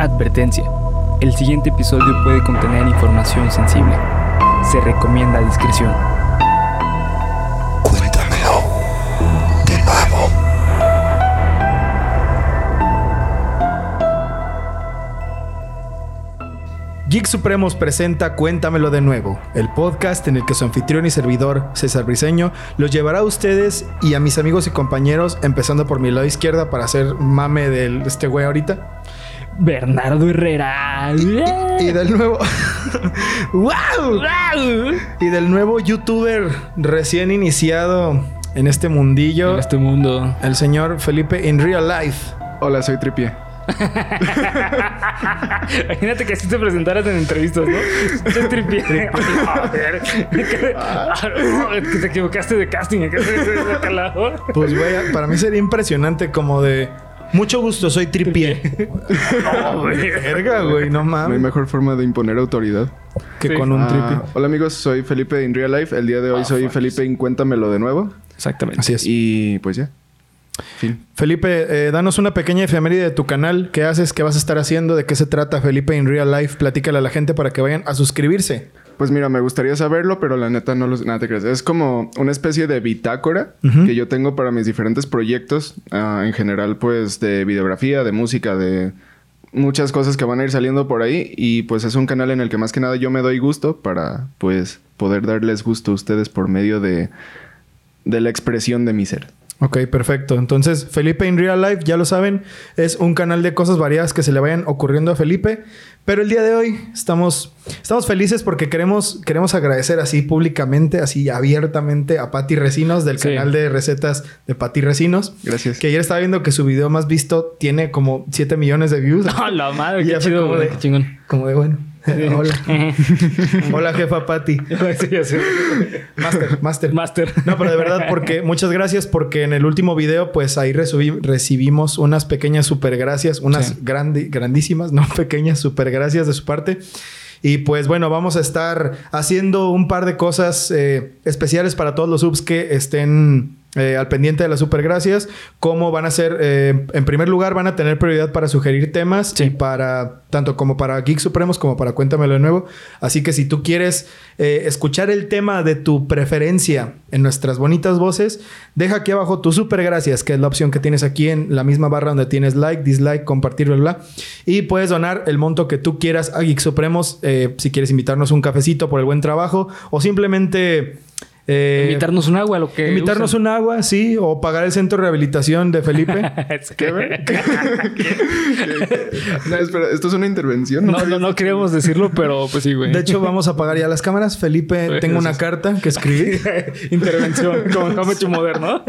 Advertencia. El siguiente episodio puede contener información sensible. Se recomienda discreción. Cuéntamelo de nuevo. Geek Supremos presenta Cuéntamelo de nuevo, el podcast en el que su anfitrión y servidor, César Briseño, los llevará a ustedes y a mis amigos y compañeros, empezando por mi lado izquierda para hacer mame de este güey ahorita. Bernardo Herrera. Y del nuevo. ¡Wow! Y del nuevo youtuber recién iniciado en este mundillo, En este mundo. el señor Felipe in real life. Hola, soy Tripie. Imagínate que así te presentaras en entrevistas, ¿no? Soy tripié. Que te equivocaste de casting. Pues, güey, para mí sería impresionante como de. Mucho gusto, soy tripié. No, güey. Verga, güey, no No hay mames. mejor forma de imponer autoridad. Que Sí. con un Ah, tripié. hola amigos, soy Felipe in Real Life. El día de hoy soy Felipe en Cuéntamelo de nuevo. Exactamente. Así es. Y pues ya. Fin. Felipe, eh, danos una pequeña efeméride de tu canal. ¿Qué haces? ¿Qué vas a estar haciendo? ¿De qué se trata Felipe in Real Life? Platícale a la gente para que vayan a suscribirse. Pues mira, me gustaría saberlo, pero la neta no lo nada te crees. Es como una especie de bitácora que yo tengo para mis diferentes proyectos. ah, en general, pues de videografía, de música, de muchas cosas que van a ir saliendo por ahí. Y pues es un canal en el que más que nada yo me doy gusto para pues poder darles gusto a ustedes por medio de, de la expresión de mi ser. Ok, perfecto. Entonces, Felipe in Real Life, ya lo saben, es un canal de cosas variadas que se le vayan ocurriendo a Felipe. Pero el día de hoy estamos, estamos felices porque queremos, queremos agradecer así públicamente, así abiertamente a Patti Recinos del Sí. canal de recetas de Patti Recinos. Gracias. Que ayer estaba viendo que su video más visto tiene como 7 millones de views. ¡A la madre! Y ¡Qué chido, como güey! de- ¡Qué chingón! Como de bueno. Hola. Hola, jefa Patti. Master, master. Master. No, pero de verdad, porque muchas gracias, porque en el último video, pues ahí recibimos unas pequeñas super gracias, unas Sí. grandi- grandísimas, no pequeñas super gracias de su parte. Y pues bueno, vamos a estar haciendo un par de cosas eh, especiales para todos los subs que estén eh, al pendiente de las super gracias. Como van a ser, eh, en primer lugar, van a tener prioridad para sugerir temas Sí. y para, tanto como para Geek Supremos como para Cuéntamelo de nuevo. Así que si tú quieres eh, escuchar el tema de tu preferencia en nuestras bonitas voces, deja aquí abajo tu super gracias, que es la opción que tienes aquí en la misma barra donde tienes like, dislike, compartir, bla, bla. Y puedes donar el monto que tú quieras a Geek Supremos si quieres invitarnos un cafecito por el buen trabajo o simplemente... eh, Invitarnos un agua, lo que. Invitarnos un agua, sí, o pagar el centro de rehabilitación de Felipe. ¿Qué, no, espera, ¿esto es una intervención? No, no, no queríamos decirlo, pero pues sí, güey. De hecho, vamos a pagar ya las cámaras. Felipe, tengo una carta que escribí. Intervención, como Jamecho moderno.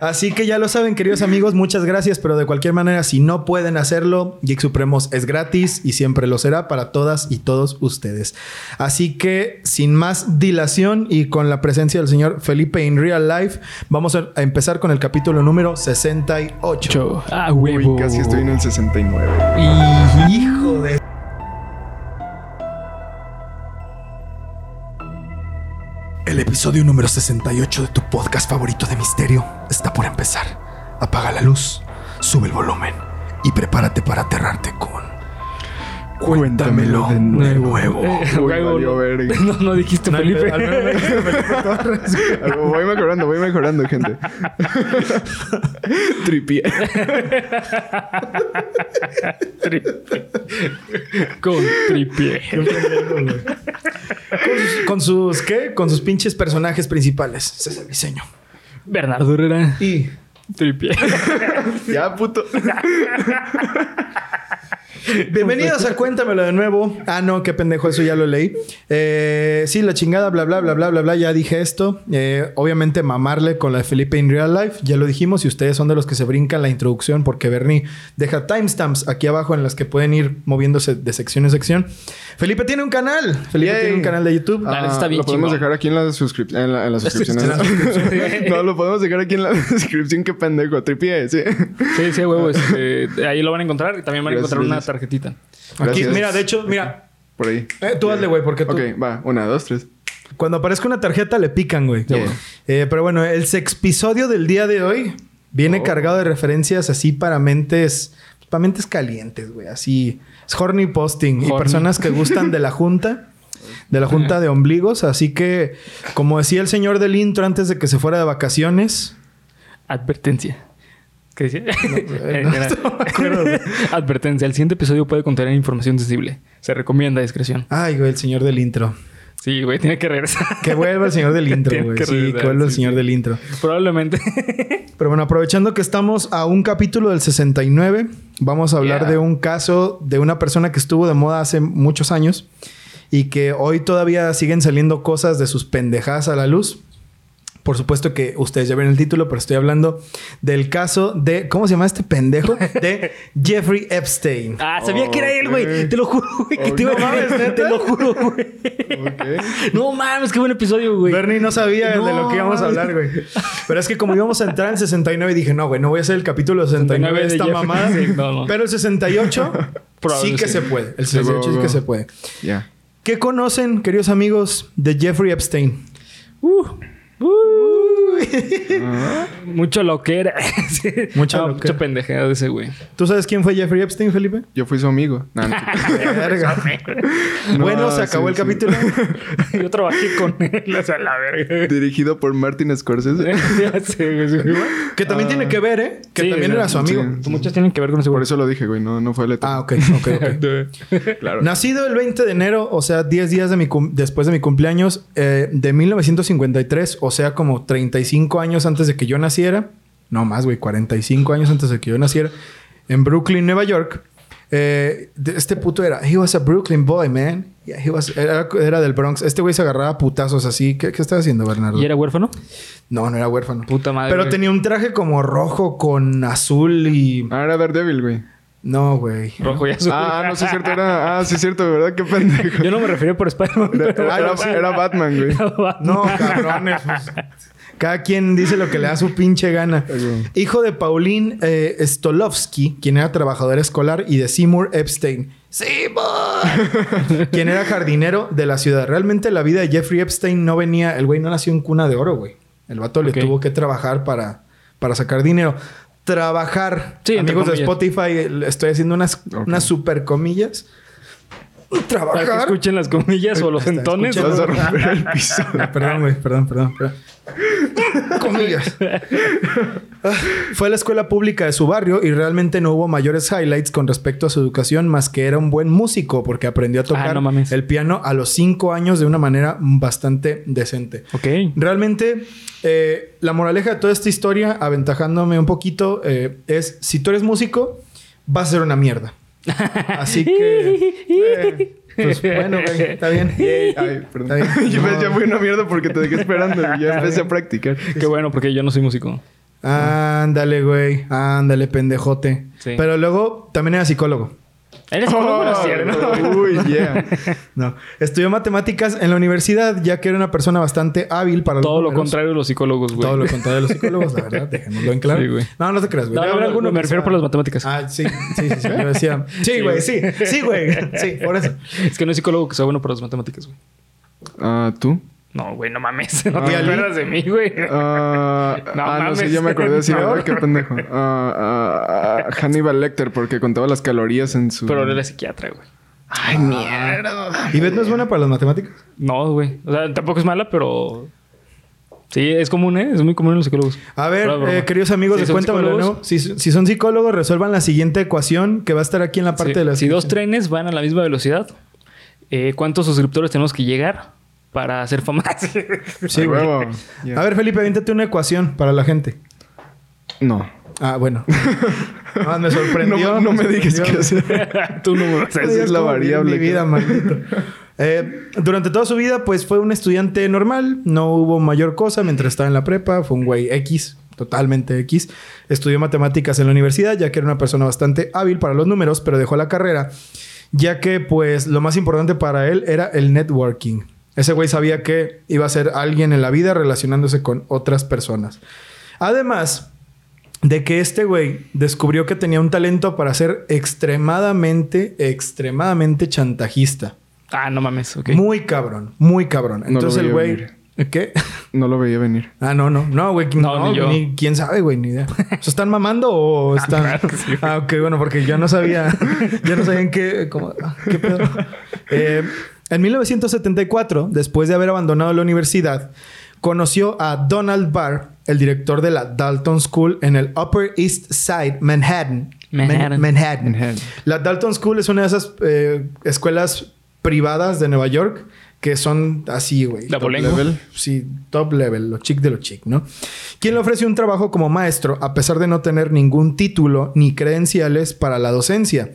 Así que ya lo saben, queridos amigos, muchas gracias, pero de cualquier manera, si no pueden hacerlo, Geek Supremos es gratis y siempre lo será para todas y todos ustedes. Así que, sin más dilación y con la presencia del señor Felipe in real life, vamos a empezar con el capítulo número 68. Ah, Uy, huevo. casi estoy en el 69. Hijo de... El episodio número 68 de tu podcast favorito de misterio está por empezar. Apaga la luz, sube el volumen y prepárate para aterrarte con... Cuéntamelo de nuevo. Eh, Uy, valió no. verga. No, no dijiste Felipe. Al menos me dijiste Felipe Torres. Voy mejorando, voy mejorando, gente. Tripié. Con tripié. Con sus, con sus- ¿qué? Con sus pinches personajes principales. Ese es el diseño. Bernardo Herrera. Y... Tripié. Ya, puto. Bienvenidos a Cuéntamelo de nuevo. Ah, no, qué pendejo, eso ya lo leí. Eh, sí, la chingada, bla, bla, bla, bla, bla, bla, ya dije esto. Eh, obviamente mamarle con la de Felipe in real life, ya lo dijimos. Y ustedes son de los que se brincan la introducción porque Bernie deja timestamps aquí abajo en las que pueden ir moviéndose de sección en sección. Felipe tiene un canal. Felipe Yay. tiene un canal de YouTube. Ah, neta está bien lo podemos dejar aquí en la, suscrip- en la, en la suscripción. En la no, lo podemos dejar aquí en la descripción. Qué pendejo. Tripié, sí. Sí, sí, huevo. este, ahí lo van a encontrar y también van a encontrar una gracias. Tarjetita. Aquí, Gracias. mira, de hecho, mira. Por ahí. eh, tú hazle, güey, porque tú... Ok, va. Una, dos, tres. Cuando aparezca una tarjeta le pican, güey. Yeah. Eh, pero bueno, el sexpisodio del día de hoy viene Oh. cargado de referencias así para mentes para mentes calientes, güey. Así. Es horny posting. Y Horny. personas que gustan de la junta. De la junta de ombligos. Así que, como decía el señor del intro antes de que se fuera de vacaciones. Advertencia. ¿Qué decía? eh, no, no. Advertencia. El siguiente episodio puede contener información sensible. Se recomienda discreción. Ay, güey, el señor del intro. Sí, güey, tiene que regresar. Que vuelva el señor del intro, güey. Sí, que vuelva el señor sí. del intro. Probablemente. Pero bueno, aprovechando que estamos a un capítulo del 69, vamos a hablar Yeah. de un caso de una persona que estuvo de moda hace muchos años y que hoy todavía siguen saliendo cosas de sus pendejadas a la luz. Por supuesto que ustedes ya ven el título, pero estoy hablando del caso de... ¿Cómo se llama este pendejo? De Jeffrey Epstein. ah, sabía que era él, güey. Te lo juro, güey. Que te iba a mames. Te lo juro, güey. Ok. No mames, qué buen episodio, güey. Bernie no sabía de lo que íbamos a hablar, güey. Pero es que como íbamos a entrar en 69 dije, no, güey, no voy a hacer el capítulo 69 de 69 de esta Jeffrey. mamada. Sí, no, no. Pero el 68 Probable sí que sí. se puede. El Sí, 68 sí que se puede. Ya. ¿Qué conocen, queridos amigos, de Jeffrey Epstein? Uh. Mucho lo que era. Sí. Mucha No, loquera. Mucha pendejada de ese güey. ¿Tú sabes quién fue Jeffrey Epstein, Felipe? Yo fui su amigo. Nah, no. Verga. No, bueno, se acabó sí, el sí. capítulo. Yo trabajé con él, o sea, la verga. Dirigido por Martin Scorsese. Ya sé, güey. sí, güey. Que también tiene que ver, ¿eh? Que Sí, también era su amigo. sí. Muchos tienen que ver con ese Por güey. eso lo dije, güey. No, no fue letra. Ah, ok, ok, ok. claro. Nacido el 20 de enero, o sea, 10 días de mi cum- después de mi cumpleaños, eh, de 1953, o sea, como 35 años antes de que yo naciera. No más, güey, 45 años antes de que yo naciera. En Brooklyn, Nueva York. Eh, este puto era... He was a Brooklyn boy, man. Yeah, he was- era, era del Bronx. Este güey se agarraba a putazos así. ¿Qué, qué estaba haciendo, Bernardo? ¿Y era huérfano? No, no era huérfano. Puta madre. Pero güey. tenía un traje como rojo con azul y... Ah, era Daredevil, güey. No, güey. Rojo y azul. Ah, no, sí es cierto. Era... Ah, sí es cierto, ¿verdad? Qué pendejo. Yo no me refería por Spider-Man. Era, pero- era- era Batman, güey. No, cabrones. pues. Cada quien dice lo que le da su pinche gana. Hijo de Pauline eh, Stolovsky, quien era trabajadora escolar, y de Seymour Epstein. ¡Seymour! quien era jardinero de la ciudad. Realmente la vida de Jeffrey Epstein no venía... El güey no nació en cuna de oro, güey. El vato le tuvo que trabajar para, para sacar dinero. Trabajar. Sí, Amigos de. Spotify, estoy haciendo unas, unas super comillas. Para que Trabajar. escuchen las comillas o los entones. Vas a romper el piso. Ah, perdón, güey. Perdón, perdón. perdón. Comillas. Fue a la escuela pública de su barrio y realmente no hubo mayores highlights con respecto a su educación más que era un buen músico porque aprendió a tocar Ah, no mames. el piano a los cinco años de una manera bastante decente. Ok. Realmente, eh, la moraleja de toda esta historia, aventajándome un poquito, eh, es si tú eres músico, vas a ser una mierda. Así que... eh, pues bueno, güey, está bien. Ay, perdón. Está bien. Yo No. me ya fui una mierda porque te dejé esperando. y Ya empecé a practicar. Qué bueno, porque yo no soy músico. Ándale, güey. Ándale, pendejote. Sí. Pero luego también era psicólogo. ¿Eres psicólogo? No es cierto. Oh, Uy, yeah. No. Estudió matemáticas en la universidad, ya que era una persona bastante hábil para los Todo lo contrario de los psicólogos, güey. Todo lo contrario de los psicólogos, la verdad. Dejémoslo en claro. Sí, güey. no, no te creas, güey. No, no, alguno me refiero por las matemáticas. Ah, sí. Sí, sí, sí. Yo decía... Sí, güey. Sí. Sí, güey. Sí, por eso. Es que no hay psicólogo que sea bueno para las matemáticas, güey. Ah, ¿Tú? No, güey, no mames. No Ah, te ¿y Ali? acuerdas de mí, güey. Ah, No ah, no sé, ya me acordé de decir. Qué pendejo. Ah, ah, ah, Hannibal Lecter, porque contaba las calorías en su. Pero él era psiquiatra, güey. Ay, mierda. ¿Y Beth no es buena para las matemáticas? No, güey. O sea, tampoco es mala, pero... Sí, es común, ¿eh? Es muy común en los psicólogos. A ver, eh, queridos amigos, son Cuéntamelo de nuevo. Si, si son psicólogos, resuelvan la siguiente ecuación que va a estar aquí en la parte sí, de la Si dos trenes van a la misma velocidad, eh, ¿cuántos suscriptores tenemos que llegar para hacer fama? Sí, güey. A ver, Felipe, aviéntate una ecuación para la gente. No. Ah, bueno. Ah, me sorprendió. No, no me digas qué hacer. Tú no me vas a Esa decir. es la ¿Cómo vive variable Mi que- vida, maldito. Eh, durante toda su vida, pues fue un estudiante normal. No hubo mayor cosa mientras estaba en la prepa. Fue un güey X, totalmente X. Estudió matemáticas en la universidad, ya que era una persona bastante hábil para los números, pero dejó la carrera, ya que, pues, lo más importante para él era el networking. Ese güey sabía que iba a ser alguien en la vida relacionándose con otras personas. Además, de que este güey descubrió que tenía un talento para ser extremadamente, extremadamente chantajista. Ah, no mames. Ok. Muy cabrón, muy cabrón. Entonces el güey venir. ¿Qué? No lo veía venir. Ah, no, no. No, güey. No, No, ni yo. ni quién sabe, güey. Ni idea. ¿Se están mamando o están...? claro que sí, ah, ok. Bueno, porque yo no sabía... yo no sabía en qué... cómo- ¿Qué pedo? Eh, en 1974, después de haber abandonado la universidad, conoció a Donald Barr, el director de la Dalton School en el Upper East Side, Manhattan. Manhattan. Man- Manhattan. Manhattan. La Dalton School es una de esas eh, escuelas privadas de Nueva York que son así, güey. Top level. Sí, top level, lo chic de lo chic, ¿no? Quien le ofreció un trabajo como maestro a pesar de no tener ningún título ni credenciales para la docencia.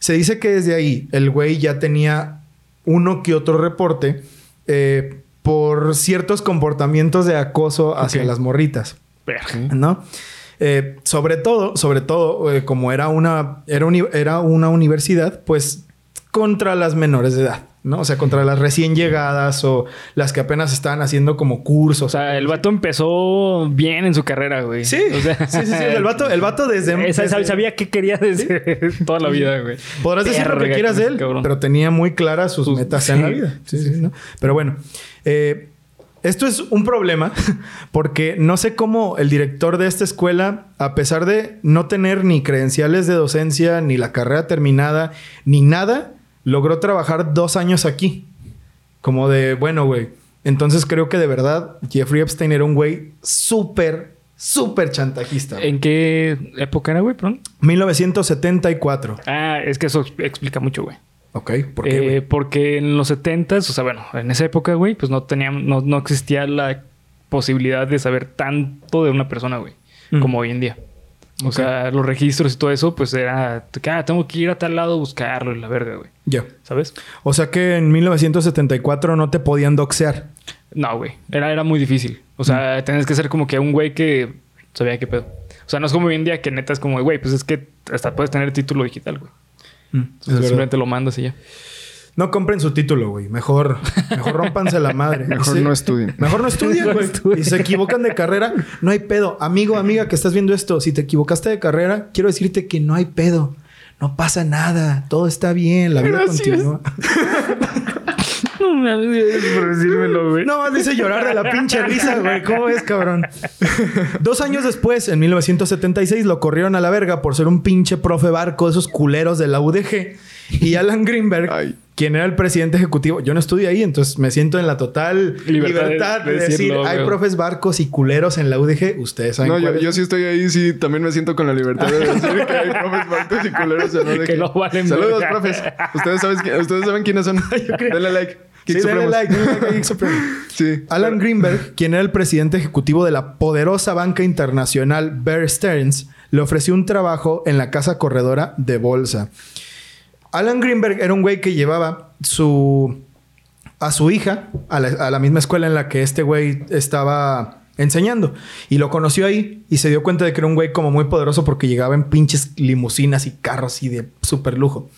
Se dice que desde ahí el güey ya tenía uno que otro reporte eh, por ciertos comportamientos de acoso hacia las morritas. ¿no? Eh, sobre todo, sobre todo, eh, como era una, era, uni- era una universidad, pues contra las menores de edad, ¿no? O sea, contra las recién llegadas o las que apenas estaban haciendo como cursos. O sea, el vato empezó bien en su carrera, güey. sí, O sea, sí, sí, sí. El vato, el vato desde, sabía qué quería desde toda la vida, güey. Podrás decir lo que quieras de él, cabrón. pero tenía muy claras sus, Sus- metas en la vida. Sí, sí, ¿no? Pero bueno, eh, esto es un problema porque no sé cómo el director de esta escuela, a pesar de no tener ni credenciales de docencia, ni la carrera terminada, ni nada, logró trabajar dos años aquí. Como de, bueno, güey. Entonces creo que de verdad Jeffrey Epstein era un güey súper, súper chantajista. güey. ¿En qué época era, güey? Perdón. 1974. Ah, es que eso ex- explica mucho, güey. Ok, ¿por qué? Eh, porque en los 70 o sea, bueno, en esa época, güey, pues no teníamos, no, no existía la posibilidad de saber tanto de una persona, güey, Mm. como hoy en día. O sea, los registros y todo eso, pues era, ah, tengo que ir a tal lado a buscarlo y la verga, güey. Ya. ¿Sabes? O sea que en 1974 no te podían doxear. No, güey. Era, era muy difícil. O sea, Mm. tenías que ser como que un güey que sabía qué pedo. O sea, no es como hoy en día que neta es como, güey, pues es que hasta puedes tener título digital, güey. Mm, sea, simplemente lo mandas y ya. No compren su título, güey. Mejor, mejor rompanse la madre. Mejor no estudien. Mejor no estudien, güey. Y se equivocan de carrera, no hay pedo. Amigo, amiga, que estás viendo esto, si te equivocaste de carrera, quiero decirte que no hay pedo. No pasa nada. Todo está bien. La vida Gracias. continúa. No mames, por decírmelo, güey. No más dice llorar de la pinche risa, güey. ¿Cómo es, cabrón? Dos años después, en 1976, lo corrieron a la verga por ser un pinche profe barco de esos culeros de la UDG. Y Alan Greenberg, Ay. Quien era el presidente ejecutivo, yo no estudié ahí, entonces me siento en la total Libertad libertad, de- de, de decir, decirlo, hay profes barcos y culeros en la UDG. Ustedes saben No, yo, yo sí estoy ahí, sí, también me siento con la libertad de decir que hay profes barcos y culeros en ODG. Que no valen Saludos, verga. profes. Ustedes saben, ustedes saben quiénes son. Denle like. Sí, Geek dale Supremos. like, dale like a Geek Supremo. Sí. Alan Greenberg, quien era el presidente ejecutivo de la poderosa banca internacional Bear Stearns, le ofreció un trabajo en la casa corredora de bolsa. Alan Greenberg era un güey que llevaba su a su hija a la, a la misma escuela en la que este güey estaba enseñando y lo conoció ahí y se dio cuenta de que era un güey como muy poderoso porque llegaba en pinches limusinas y carros y de súper lujo.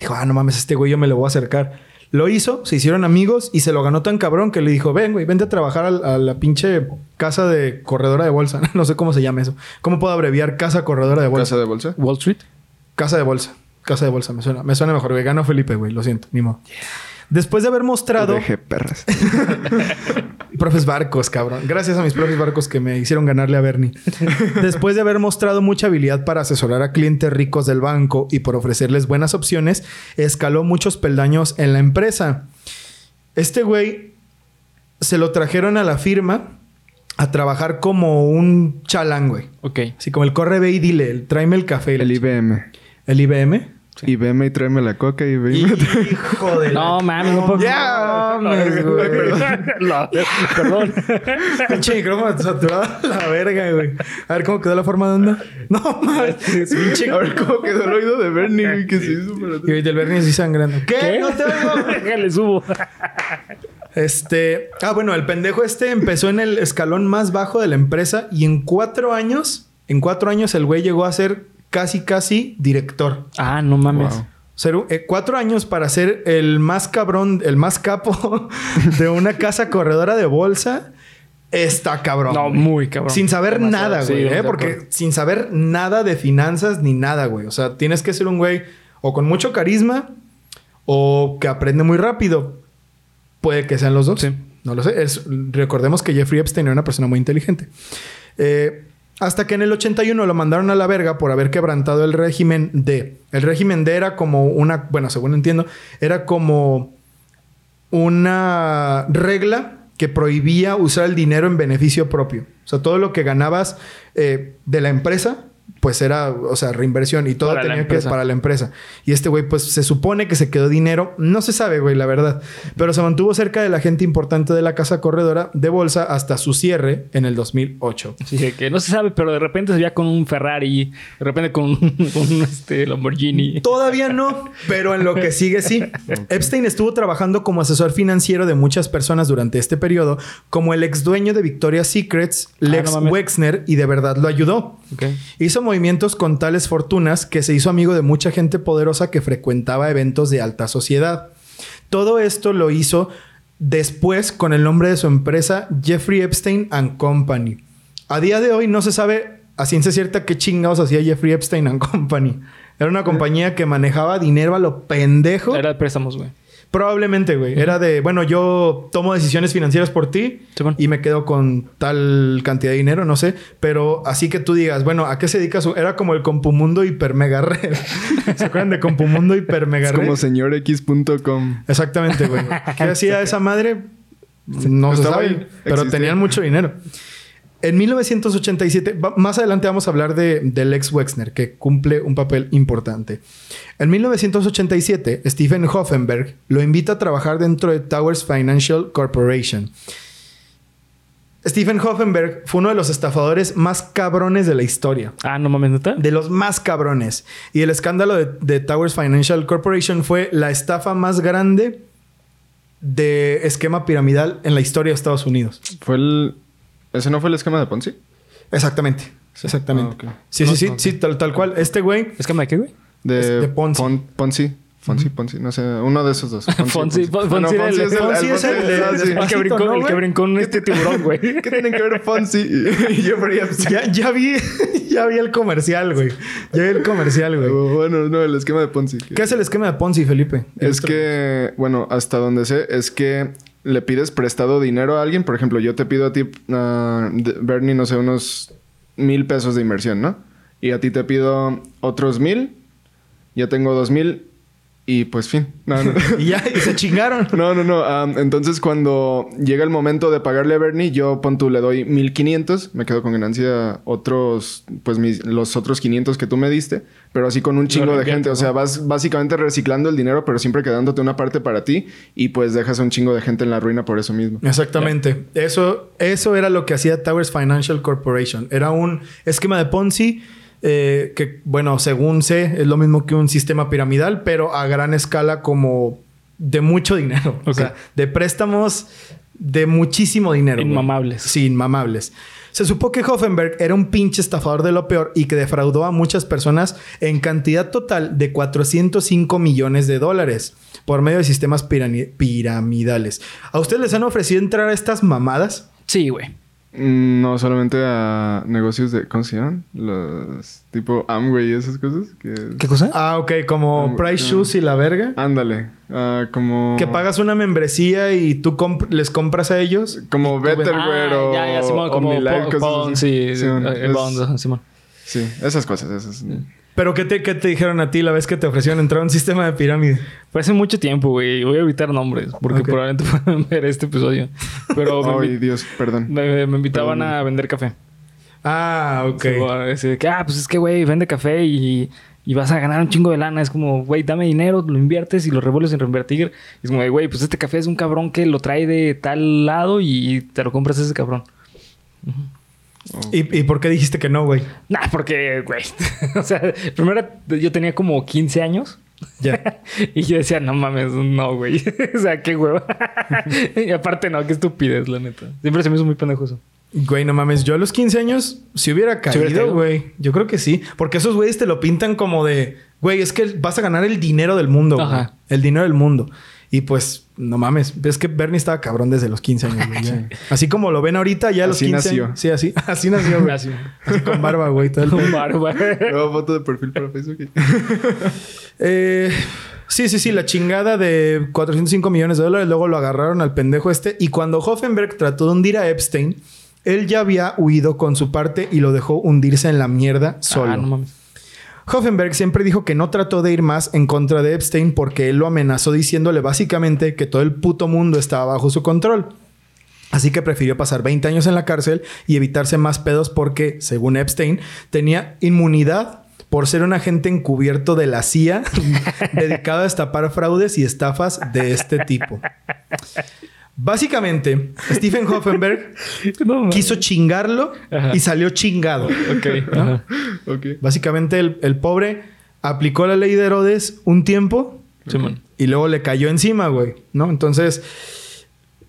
Dijo, ah, no mames, este güey yo me lo voy a acercar. Lo hizo, se hicieron amigos y se lo ganó tan cabrón que le dijo, ven, güey, vente a trabajar al- a, la pinche casa de corredora de bolsa. no sé cómo se llama eso. ¿Cómo puedo abreviar casa corredora de bolsa? Casa de bolsa. Wall Street. Casa de bolsa. Casa de bolsa. Me suena, me suena mejor. güey. Ganó Felipe, güey. Lo siento. Ni modo. Después de haber mostrado... Dejé perras. Profes barcos, cabrón. Gracias a mis profes barcos que me hicieron ganarle a Bernie. Después de haber mostrado mucha habilidad para asesorar a clientes ricos del banco y por ofrecerles buenas opciones, escaló muchos peldaños en la empresa. Este güey se lo trajeron a la firma a trabajar como un chalán, güey. Ok. Así como el corre, ve y dile, el tráeme el café. El IBM. ¿El IBM? IBM y tráeme la coca y ve y me trae- Hijo de No mames, no puedo. Ya, No, mames, güey. Perdón. Pinche micrófono saturado a la verga, güey. A ver cómo quedó la forma de onda. No mames. Pinche. A ver cómo quedó el oído de Bernie, güey, que se hizo para Y atrás. el Bernie así sangrando. ¿Qué? ¿Qué? No te oigo. Déjale, subo. Este. Ah, bueno, el pendejo este empezó en el escalón más bajo de la empresa y en cuatro años, en cuatro años el güey llegó a ser casi, casi director. Ah, no mames. Wow. Ser, eh, cuatro años para ser el más cabrón, el más capo de una casa corredora de bolsa. Está cabrón. No, güey. muy cabrón. Sin saber Demasiado. nada, Sí, güey. ¿eh? Porque sin saber nada de finanzas ni nada, güey. O sea, tienes que ser un güey o con mucho carisma o que aprende muy rápido. Puede que sean los dos. Sí. No lo sé. Es- recordemos que Jeffrey Epstein era una persona muy inteligente. Eh, hasta que en el 81 lo mandaron a la verga por haber quebrantado el régimen D. El régimen D era como una, bueno, según entiendo, era como una regla que prohibía usar el dinero en beneficio propio. O sea, todo lo que ganabas eh, de la empresa, pues era, o sea, reinversión y todo Para tenía que para la empresa. Y este güey, pues se supone que se quedó dinero, no se sabe, güey, la verdad, pero se mantuvo cerca de la gente importante de la casa corredora de bolsa hasta su cierre en el 2008. Sí, que no se sabe, pero de repente se veía con un Ferrari, de repente con un, con un, este, Lamborghini. Todavía no, pero en lo que sigue sí. Epstein estuvo trabajando como asesor financiero de muchas personas durante este periodo, como el ex dueño de Victoria's Secrets, Lex Ah, no mames. Wexner, y de verdad lo ayudó. Ok. Hizo movimientos con tales fortunas que se hizo amigo de mucha gente poderosa que frecuentaba eventos de alta sociedad. Todo esto lo hizo después con el nombre de su empresa Jeffrey Epstein and Company. A día de hoy no se sabe a ciencia cierta qué chingados hacía Jeffrey Epstein and Company. Era una compañía que manejaba dinero a lo pendejo. Era préstamos, güey. Probablemente, güey. Era de, bueno, yo tomo decisiones financieras por ti y me quedo con tal cantidad de dinero, no sé. Pero así que tú digas, bueno, ¿a qué se dedica su...? Era como el Compumundo Hiper Mega Red. ¿Se acuerdan de Compumundo Hiper Mega Es Red? como señorx.com. Exactamente, güey. ¿Qué hacía esa madre? No se Estaba sabe, ahí. pero Existía. tenían mucho dinero. En 1987, va- más adelante vamos a hablar de, del ex Wexner, que cumple un papel importante. En 1987, Stephen Hoffenberg lo invita a trabajar dentro de Towers Financial Corporation. Stephen Hoffenberg fue uno de los estafadores más cabrones de la historia. Ah, no mames, ¿neta? De los más cabrones. Y el escándalo de, de Towers Financial Corporation fue la estafa más grande de esquema piramidal en la historia de Estados Unidos. ¿Fue el... ¿Ese no fue el esquema de Ponzi? Exactamente. Exactamente. Ah. Sí, sí, sí, sí, tal, tal cual. Este güey, ¿Es que me qué, güey? De, Es de Ponzi. Pon- Ponzi. Ponzi, Ponzi. No sé, uno de esos dos. Fonsi, Ponzi. Fonsi no, era el- Ponzi es el... Ponzi es el de- ah, sí. El que brincó, ¿no, el que brincó en este tiburón, güey. ¿Qué tienen que ver Fonzi y, y Jeffrey Epstein? ya, ya vi, ya vi el comercial, güey. Ya vi el comercial, güey. Bueno, no, el esquema de Ponzi. ¿Qué es el esquema de Ponzi, Felipe? Es que, bueno, hasta donde sé, es que le pides prestado dinero a alguien. Por ejemplo, yo te pido a ti, ah, Bernie, no sé, unos mil pesos de inversión, ¿no? Y a ti te pido otros mil. Ya tengo dos mil. Y pues fin. No, no. Y ya, y se chingaron. No, no, no. Am, entonces, cuando llega el momento de pagarle a Bernie, yo pon tú, le doy 1500, me quedo con ganancia otros, pues mis, los otros 500 que tú me diste, pero así con un chingo de gente. O sea, vas básicamente reciclando el dinero, pero siempre quedándote una parte para ti y pues dejas a un chingo de gente en la ruina por eso mismo. Exactamente. Eso, eso era lo que hacía Towers Financial Corporation. Era un esquema de Ponzi eh, que, bueno, según sé, es lo mismo que un sistema piramidal, pero a gran escala como de mucho dinero. O sea, de préstamos de muchísimo dinero. güey. Inmamables. Sí, inmamables. Se supo que Hoffenberg era un pinche estafador de lo peor y que defraudó a muchas personas en cantidad total de 405 millones de dólares por medio de sistemas piramidales. ¿A ustedes les han ofrecido entrar a estas mamadas? Sí, güey. Mm, No solamente a negocios de, ¿cómo se llaman? Los tipo Amway y esas cosas. Que cosa? Ah, ok, como Price. Shoes y la verga. Ándale. Ah, como... Que pagas una membresía y tú comp- les compras a ellos. Como Better, Ah, o... ya, ya, Simón, como Life, Po- cosas así. Ponzi, Simón, eh, es- Simón. Sí, esas cosas, esas. Pero ¿qué te, qué te dijeron a ti la vez que te ofrecieron entrar a un sistema de pirámide? Fue hace mucho tiempo, güey. Voy a evitar nombres porque Ok. probablemente puedan ver este episodio. Pero me, Ay, Dios, perdón. me- me invitaban Perdón. a vender café. Ah, ok. Sí, que, ah, pues es que, güey, vende café y, y vas a ganar un chingo de lana. Es como, güey, dame dinero, lo inviertes y lo revuelves en reinvertir. Es como, güey, pues este café es un cabrón que lo trae de tal lado y te lo compras a ese cabrón. ¿Y, y por qué dijiste que no, güey? Nah, porque, güey. o sea, primero yo tenía como 15 años. Ya. y yo decía, no mames, no, güey. o sea, qué huevo. y aparte, no, qué estupidez, la neta. Siempre se me hizo muy pendejoso. Güey, no mames. Yo a los 15 años, si hubiera caído, güey. Yo creo que sí. Porque esos güeyes te lo pintan como de... Güey, es que vas a ganar el dinero del mundo, güey. El dinero del mundo. Y pues, no mames. Es que Bernie estaba cabrón desde los 15 años, güey. ya. Así como lo ven ahorita, ya a los Así 15 nació. años. Sí, así. Así nació, güey. Así. Así con barba, güey. todo el pedo. Un bar, güey. Nueva foto de perfil para Facebook. Eh, Sí, sí, sí, la chingada de 405 millones de dólares. Luego lo agarraron al pendejo este. Y cuando Hoffenberg trató de hundir a Epstein, él ya había huido con su parte y lo dejó hundirse en la mierda solo. Ah, no mames. Hoffenberg siempre dijo que no trató de ir más en contra de Epstein porque él lo amenazó diciéndole básicamente que todo el puto mundo estaba bajo su control. Así que prefirió pasar 20 años en la cárcel y evitarse más pedos porque, según Epstein, tenía inmunidad por ser un agente encubierto de la CIA dedicado a destapar fraudes y estafas de este tipo. Básicamente, Stephen Hoffenberg No quiso chingarlo Ajá. y salió chingado. Ok. ajá. Básicamente, el, el pobre aplicó la ley de Herodes un tiempo y luego le cayó encima, güey, ¿no? Entonces,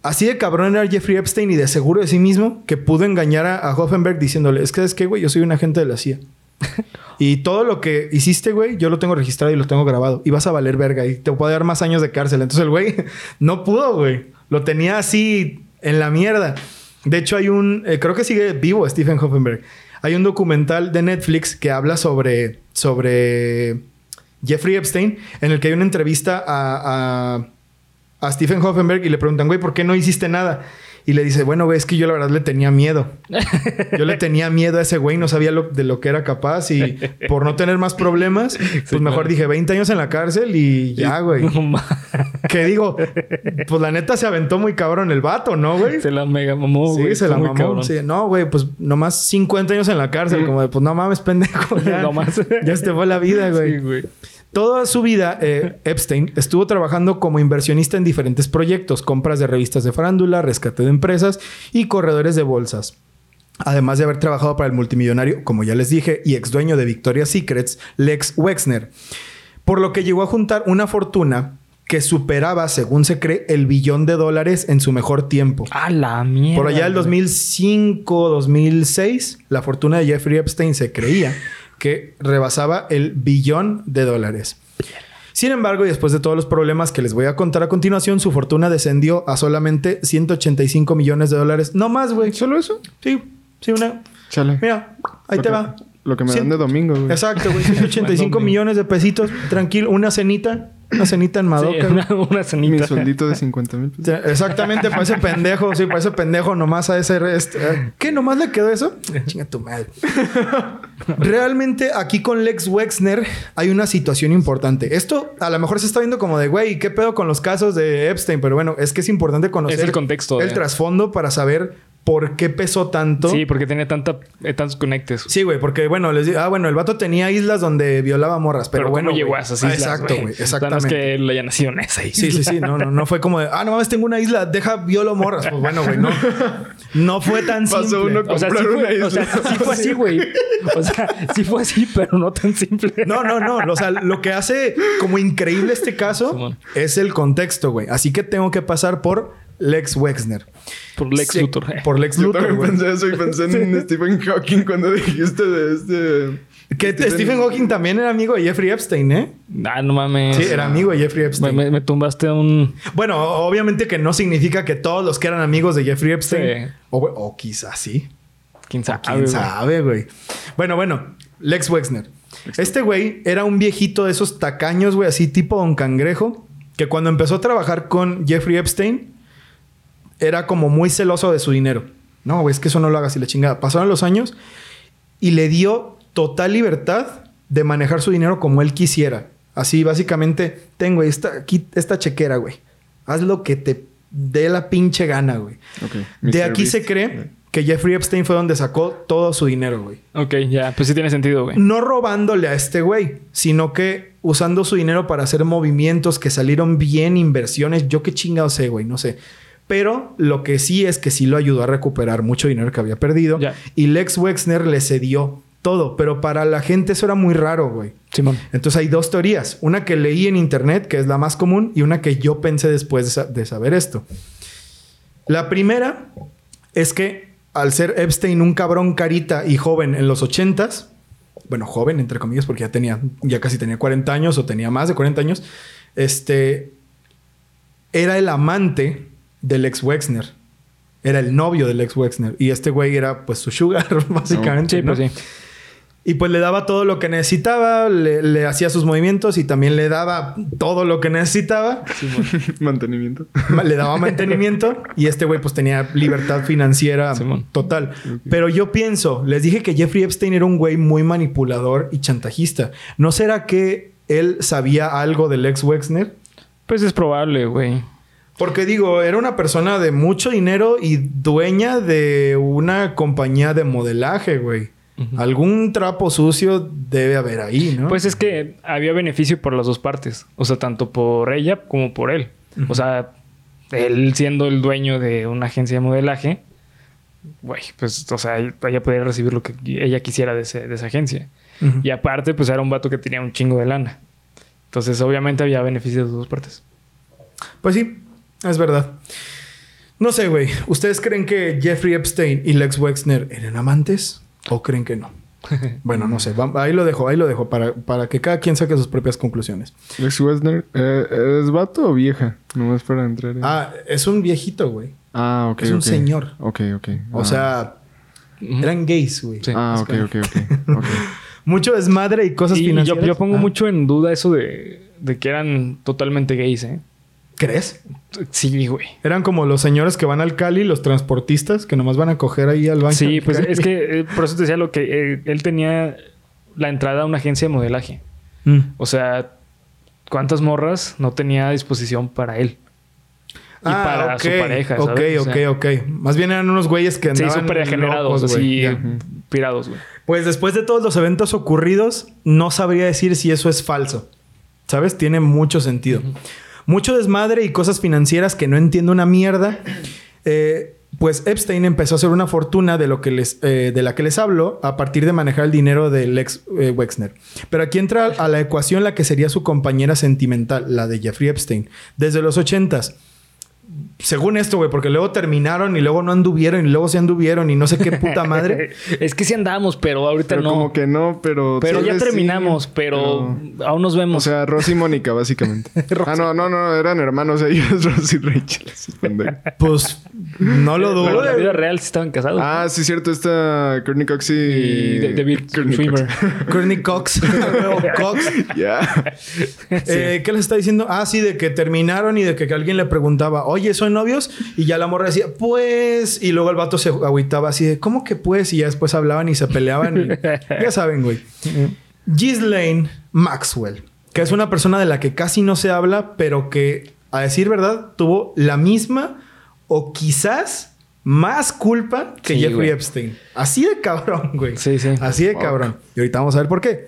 así de cabrón era Jeffrey Epstein y de seguro de sí mismo que pudo engañar a, a Hoffenberg diciéndole, es que es que, güey, yo soy un agente de la CIA. y todo lo que hiciste, güey, yo lo tengo registrado y lo tengo grabado. Y vas a valer verga y te puedo dar más años de cárcel. Entonces el güey no pudo, güey. Lo tenía así en la mierda. De hecho, hay un... eh, creo que sigue vivo Stephen Hoffenberg. Hay un documental de Netflix que habla sobre... sobre Jeffrey Epstein, en el que hay una entrevista a, a, a Stephen Hoffenberg y le preguntan, güey, ¿por qué no hiciste nada? Y le dice, bueno, güey, es que yo la verdad le tenía miedo. Yo le tenía miedo a ese güey, no sabía lo- de lo que era capaz y por no tener más problemas, pues mejor claro. dije 20 años en la cárcel y ya, güey. No. Que digo, pues la neta se aventó muy cabrón el vato, ¿no, güey? Se la mega mamó, Sí, güey. se la muy mamó. cabrón. Sí, no, güey, pues nomás 50 años en la cárcel, como de, pues no mames, pendejo. Ya, Nomás. ya se te fue la vida, güey. Sí, güey. Toda su vida, eh, Epstein estuvo trabajando como inversionista en diferentes proyectos, compras de revistas de farándula, rescate de empresas y corredores de bolsas. Además de haber trabajado para el multimillonario, como ya les dije, y ex dueño de Victoria's Secrets, Lex Wexner. Por lo que llegó a juntar una fortuna que superaba, según se cree, el billón de dólares en su mejor tiempo. A la mierda. Por allá del güey. 2005, 2006, la fortuna de Jeffrey Epstein se creía que rebasaba el billón de dólares. Sin embargo, y después de todos los problemas que les voy a contar a continuación, su fortuna descendió a solamente 185 millones de dólares. No más, güey. ¿Solo eso? Sí, sí, una. Chale. Mira, ahí Lo te que- va. Lo que me dan de domingo, güey. Exacto, güey. 185 Buen millones de pesitos. Tranquilo, una cenita. Una cenita en Sí, Madoka. una, una Mi cenita. sueldito de 50 mil sea, Exactamente, para ese pendejo, sí, para ese pendejo nomás a ese... este, eh, ¿Qué? ¿Nomás le quedó eso? Chinga tu madre. Realmente aquí con Lex Wexner hay una situación importante. Esto a lo mejor se está viendo como de, güey, ¿qué pedo con los casos de Epstein? Pero bueno, es que es importante conocer Es el contexto, el eh. trasfondo para saber por qué pesó tanto. Sí, porque tenía tanta, eh, tantos conectes. Sí, güey, porque bueno, les digo, ah, bueno, el vato tenía islas donde violaba morras, pero, Pero, bueno. ¿cómo llegó a esas Ah, islas, Exacto, güey, O sea, no exactamente. es que él haya nacido en esa isla. Sí, sí, sí. No, no, no fue como de, ah, no mames, tengo una isla, deja violo morras. Pues bueno, güey, no. No fue tan Pasó simple. uno O sea, sí una fue, o isla. sea, sí fue así, güey. O sea, sí fue así, pero no tan simple. No, no, no. O sea, lo que hace como increíble este caso Simón. es el contexto, güey. Así que tengo que pasar por Lex Wexner. Por Lex Sí, Luthor. Por Lex Yo Luthor, también güey. pensé eso y pensé en Stephen Hawking cuando dijiste de este... Que Stephen Hawking también era amigo de Jeffrey Epstein, ¿eh? Ah, no mames. Sí, era amigo de Jeffrey Me, Epstein. me- me tumbaste a un... Bueno, obviamente que no significa que todos los que eran amigos de Jeffrey Epstein. Sí. O, o quizás sí. ¿Quién sabe? ¿Quién güey? sabe, güey? Bueno, bueno, Lex Wexner. Este güey era un viejito de esos tacaños, güey, así tipo Don Cangrejo, que cuando empezó a trabajar con Jeffrey Epstein, era como muy celoso de su dinero. No, güey, es que eso no lo hagas y la chingada. Pasaron los años y le dio total libertad de manejar su dinero como él quisiera. Así, básicamente, tengo esta, aquí, esta chequera, güey. Haz lo que te dé la pinche gana, güey. De aquí se cree que Jeffrey Epstein fue donde sacó todo su dinero, güey. Ok, ya. Pues sí tiene sentido, güey. No robándole a este güey, sino que usando su dinero para hacer movimientos que salieron bien, inversiones. Yo qué chingado sé, güey, no sé. Pero lo que sí es que sí lo ayudó a recuperar mucho dinero que había perdido. Ya. Y Lex Wexner le cedió todo. Pero para la gente eso era muy raro, güey. Simón. Entonces hay dos teorías. Una que leí en internet, que es la más común, y una que yo pensé después de, sa- de saber esto. La primera es que al ser Epstein un cabrón carita y joven en los ochentas, bueno, joven entre comillas porque ya tenía, ya casi tenía 40 años o tenía más de 40 años, este, era el amante del ex Wexner. Era el novio del ex Wexner. Y este güey era pues su sugar, básicamente. Sí, ¿no? pues sí. Y pues le daba todo lo que necesitaba, le, le hacía sus movimientos y también le daba todo lo que necesitaba. Mantenimiento. Ma- le daba mantenimiento y este güey pues tenía libertad financiera Simón. total. Pero yo pienso, les dije que Jeffrey Epstein era un güey muy manipulador y chantajista. ¿No será que él sabía algo del ex Wexner? Pues es probable, güey. Porque digo, era una persona de mucho dinero y dueña de una compañía de modelaje, güey. Algún trapo sucio debe haber ahí, ¿no? Pues es que había beneficio por las dos partes. O sea, tanto por ella como por él. O sea, él siendo el dueño de una agencia de modelaje, güey, pues, o sea, ella podía recibir lo que ella quisiera de, ese- de esa agencia. Y aparte, pues era un vato que tenía un chingo de lana. Entonces, obviamente había beneficios de las dos partes. Pues sí, es verdad. No sé, güey. ¿Ustedes creen que Jeffrey Epstein y Lex Wexner eran amantes? ¿O creen que no? Bueno, no sé. Va- Ahí lo dejo, ahí lo dejo para, para que cada quien saque sus propias conclusiones. Lex Wexner, eh, ¿es vato o vieja? Nomás para entrar en... Ah, es un viejito, güey. Ah, ok. es un señor. Ok, ok. O Ah. sea, eran gays, güey. Sí. Ah, ok, ok, ok. ok. Mucho desmadre y cosas Y yo pongo Ah, mucho en duda eso de, de que eran totalmente gays, ¿eh? ¿Crees? Sí, güey. Eran como los señores que van al Cali, los transportistas, que nomás van a coger ahí al banco. Sí, pues es que eh, por eso te decía lo que eh, él tenía la entrada a una agencia de modelaje. Mm. O sea, ¿cuántas morras no tenía a disposición para él? Y para su pareja, Ah, Ok, ok, sea, ok. Más bien eran unos güeyes que Sí, andaban súper degenerados, así, pirados, güey. Pues después de todos los eventos ocurridos, no sabría decir si eso es falso. ¿Sabes? Tiene mucho sentido. Mucho desmadre y cosas financieras que no entiendo una mierda. Eh, pues Epstein empezó a hacer una fortuna de, lo que les, eh, de la que les hablo a partir de manejar el dinero del ex eh, Wexner. Pero aquí entra a la ecuación la que sería su compañera sentimental, la de Jeffrey Epstein. Desde los ochentas. Según esto, güey, porque luego terminaron y luego no anduvieron y luego se anduvieron y no sé qué puta madre. es que sí andamos, pero ahorita Pero no. como que no, pero... Pero ya sí, terminamos, pero, aún nos vemos. O sea, Ross y Mónica, básicamente. ah, no, no, no, eran hermanos ellos, Ross y Rachel. Pues no lo Pero dudo. en la vida real sí estaban casados. ah, sí, cierto, está Courtney Cox y... y de- David Schwimmer. Cox. Courtney Cox. Cox. Ya. Eh, ¿Qué les está diciendo? Ah, sí, de que terminaron y de que alguien le preguntaba, oye, ¿son novios? Y ya la morra decía, pues. Y luego el vato se agüitaba así de, ¿cómo que pues? Y ya después hablaban y se peleaban. y- ya saben, güey. Ghislaine Maxwell, que es una persona de la que casi no se habla, pero que, a decir verdad, tuvo la misma o quizás más culpa que Sí, Jeffrey güey. Epstein. Así de cabrón, güey. Sí, sí. Así de cabrón. Y ahorita vamos a ver por qué.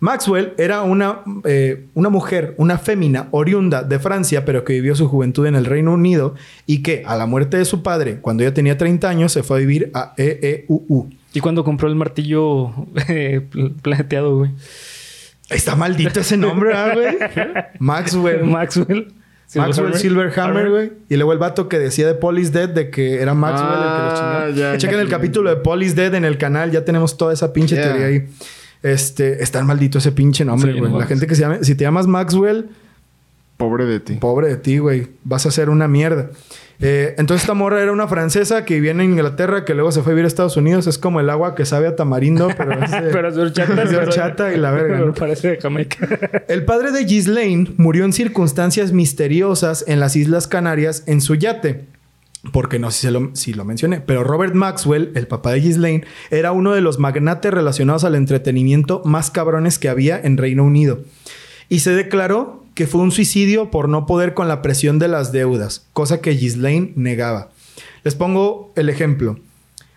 Maxwell era una, eh, una mujer, una fémina oriunda de Francia, pero que vivió su juventud en el Reino Unido y que a la muerte de su padre, cuando ella tenía 30 años, se fue a vivir a EEUU. Y cuando compró el martillo eh, pl- plateado, güey. Está maldito ese nombre, ¿ah, güey? Maxwell. Maxwell. Maxwell Silverhammer, güey. Y luego el vato que decía de Police Dead de que era Maxwell el que Ah, los chingaba. Chequen ya, el ya. capítulo de Police Dead en el canal. Ya tenemos toda esa pinche Yeah. teoría ahí. Este... Está maldito ese pinche nombre, Sí, güey. no La gente que se llama... Si te llamas Maxwell... Pobre de ti. Pobre de ti, güey. Vas a ser una mierda. Eh, entonces esta morra era una francesa que vivía en Inglaterra, que luego se fue a vivir a Estados Unidos. Es como el agua que sabe a tamarindo, pero es de, Pero es de horchata. es de horchata y la verga, Pero ¿no? parece de Jamaica. El padre de Ghislaine murió en circunstancias misteriosas en las Islas Canarias en su yate. Porque no sé si lo, mencioné, pero Robert Maxwell, el papá de Ghislaine, era uno de los magnates relacionados al entretenimiento más cabrones que había en Reino Unido. Y se declaró que fue un suicidio por no poder con la presión de las deudas, cosa que Ghislaine negaba. Les pongo el ejemplo.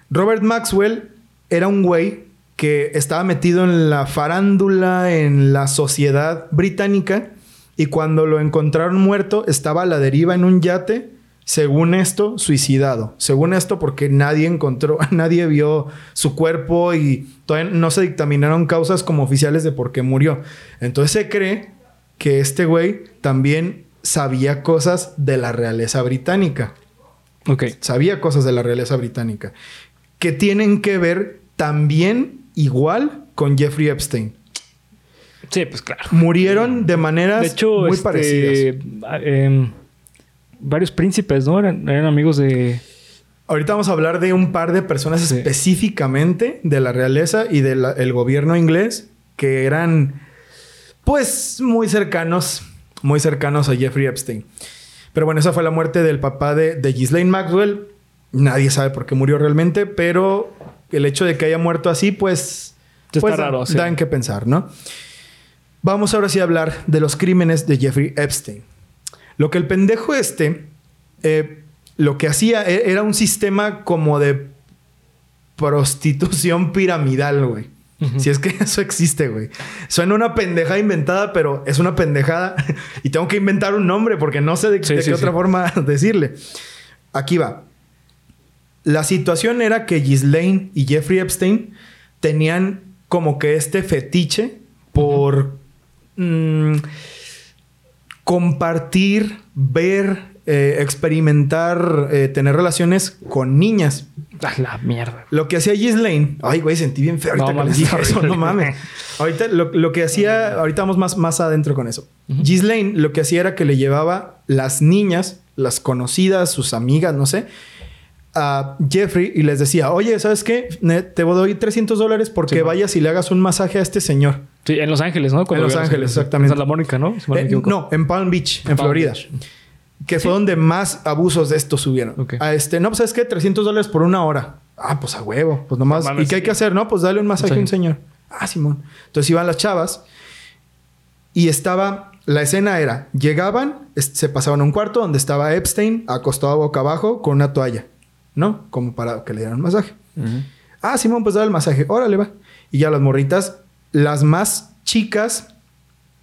Robert Maxwell era un güey que estaba metido en la farándula, en la sociedad británica, y cuando lo encontraron muerto, estaba a la deriva en un yate, según esto, suicidado. Según esto, porque nadie encontró, nadie vio su cuerpo y todavía no se dictaminaron causas como oficiales de por qué murió. Entonces se cree que este güey también sabía cosas de la realeza británica ok. sabía cosas de la realeza británica que tienen que ver también igual con Jeffrey Epstein. Sí, pues claro. Murieron de maneras De hecho, muy este, parecidas. ah, em, varios príncipes, ¿no? Eran, eran amigos de... Ahorita vamos a hablar de un par de personas Sí. específicamente de la realeza y del gobierno inglés que eran, pues, muy cercanos, muy cercanos a Jeffrey Epstein. Pero bueno, esa fue la muerte del papá de, de Ghislaine Maxwell. Nadie sabe por qué murió realmente, pero el hecho de que haya muerto así, pues, Está pues da- raro, sí. da en qué pensar, ¿no? Vamos ahora sí a hablar de los crímenes de Jeffrey Epstein. Lo que el pendejo este, eh, lo que hacía e- era un sistema como de prostitución piramidal, güey. Si es que eso existe, güey. Suena una pendejada inventada, pero es una pendejada y tengo que inventar un nombre porque no sé de, Sí, de sí, qué otra forma decirle. Aquí va. La situación era que Ghislaine y Jeffrey Epstein tenían como que este fetiche por compartir, ver, eh, experimentar, eh, tener relaciones con niñas. La mierda. Lo que hacía Ghislaine... Ay, güey, sentí bien feo ahorita No, eso. horrible. No mames. Ahorita lo, lo que hacía... Ahorita vamos más, más adentro con eso. Ghislaine lo que hacía era que le llevaba las niñas, las conocidas, sus amigas, no sé... A Jeffrey y les decía, oye, ¿sabes qué? Te doy 300 dólares porque Sí, vayas y le hagas un masaje a este señor. Sí, en Los Ángeles, ¿no? Cuando En Los Ángeles, exactamente. En Santa Mónica, Eh, no, en Palm Beach, en Palm Florida. Beach. Que fue donde más abusos de estos subieron. A este, no, pues ¿sabes qué? 300 dólares por una hora. Ah, pues a huevo. Pues nomás. No ¿Y qué hay que hacer? No, pues dale un masaje a un señor. Ah, Simón. Entonces iban las chavas y estaba. La escena era: llegaban, se pasaban a un cuarto donde estaba Epstein acostado boca abajo con una toalla, ¿no? Como para que le dieran un masaje. Ah, Simón, pues dale el masaje. Órale, va. Y ya las morritas, las más chicas,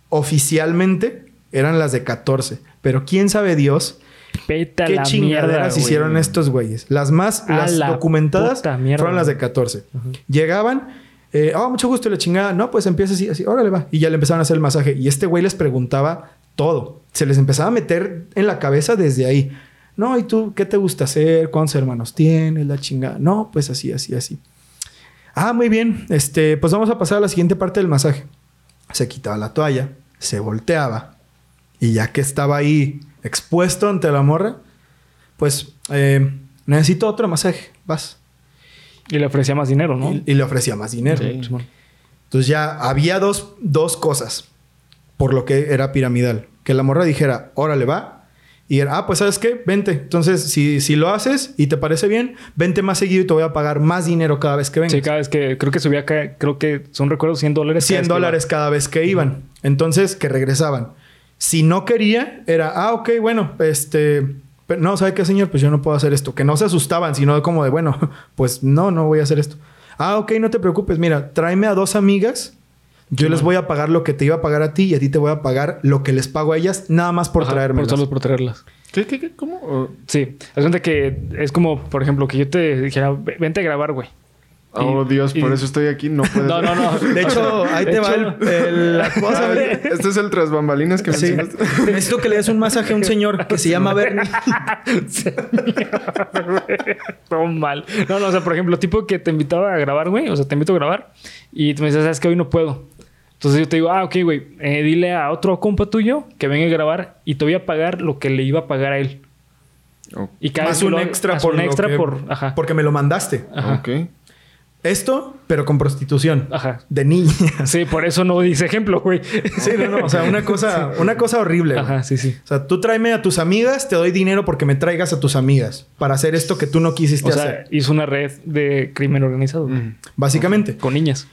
oficialmente, eran las de 14. Pero quién sabe Dios qué chingaderas mierda, güey. hicieron estos güeyes. Las más, A las la documentadas puta mierda, fueron las de güey. 14. Llegaban, eh, oh, mucho gusto, y la chingada. No, pues empieza así, así, órale, va. Y ya le empezaron a hacer el masaje. Y este güey les preguntaba todo. Se les empezaba a meter en la cabeza desde ahí. No, ¿y tú qué te gusta hacer? ¿Cuántos hermanos tienes? La chingada. No, pues así, así, así. Ah, muy bien. Este, pues vamos a pasar a la siguiente parte del masaje. Se quitaba la toalla, se volteaba y ya que estaba ahí expuesto ante la morra, pues eh, necesito otro masaje, vas. Y le ofrecía más dinero, ¿no? Y, y le ofrecía más dinero. Sí. Entonces ya había dos, dos cosas por lo que era piramidal. Que la morra dijera, órale, va. Y era, ah, pues sabes qué, vente. Entonces, si, si lo haces y te parece bien, vente más seguido y te voy a pagar más dinero cada vez que vengas. Sí, cada vez que... Creo que subía. Creo que son recuerdos 100 dólares. cada 100 vez que dólares iba. cada vez que iban. Entonces, que regresaban. Si no quería, era, ah, ok, bueno, este... pero no, ¿sabe qué, señor? Pues yo no puedo hacer esto. Que no se asustaban, sino como de, bueno, pues no, no voy a hacer esto. Ah, ok, no te preocupes. Mira, tráeme a dos amigas. Yo les voy a pagar lo que te iba a pagar a ti y a ti te voy a pagar lo que les pago a ellas, nada más por traerme. Por solo por traerlas. ¿Qué, qué, qué? ¿Cómo? O- Sí. Haz cuenta que es como, por ejemplo, que yo te dijera, "Ve- vente a grabar, güey. Oh, Y- Dios, por eso estoy aquí. No puede No, no, no. De hecho, ahí De te va el, el- la cosa. Este es el tras bambalinas que Sí. mencionaste. Necesito que le des un masaje a un señor que se llama Bernie. Todo mal. No, no, o sea, por ejemplo, tipo que te invitaba a grabar, güey. O sea, te invito a grabar. Y tú me dices, sabes que hoy no puedo. Entonces yo te digo, ah, ok, güey. eh, dile a otro compa tuyo que venga a grabar y te voy a pagar lo que le iba a pagar a él. Oh, Y cada Más vez un lo- extra más por un lo extra que- por... Ajá. Porque me lo mandaste. Ajá. ok. Esto, pero con prostitución. Ajá. De niñas. Sí, por eso no dice ejemplo, güey. Sí, no, no. O sea, una cosa, una cosa horrible. güey. Ajá, sí, sí. O sea, tú tráeme a tus amigas, te doy dinero porque me traigas a tus amigas para hacer esto que tú no quisiste O sea, hacer. hizo una red de crimen organizado. Mm. Básicamente. Con niñas.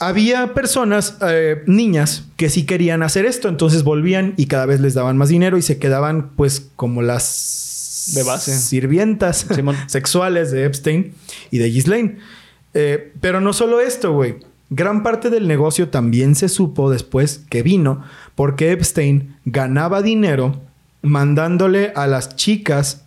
Había personas, eh, niñas, que sí querían hacer esto, entonces volvían y cada vez les daban más dinero y se quedaban, pues, como las De base. sirvientas Simón. sexuales de Epstein y de Ghislaine. Eh, pero no solo esto, güey. Gran parte del negocio también se supo después que vino porque Epstein ganaba dinero mandándole a las chicas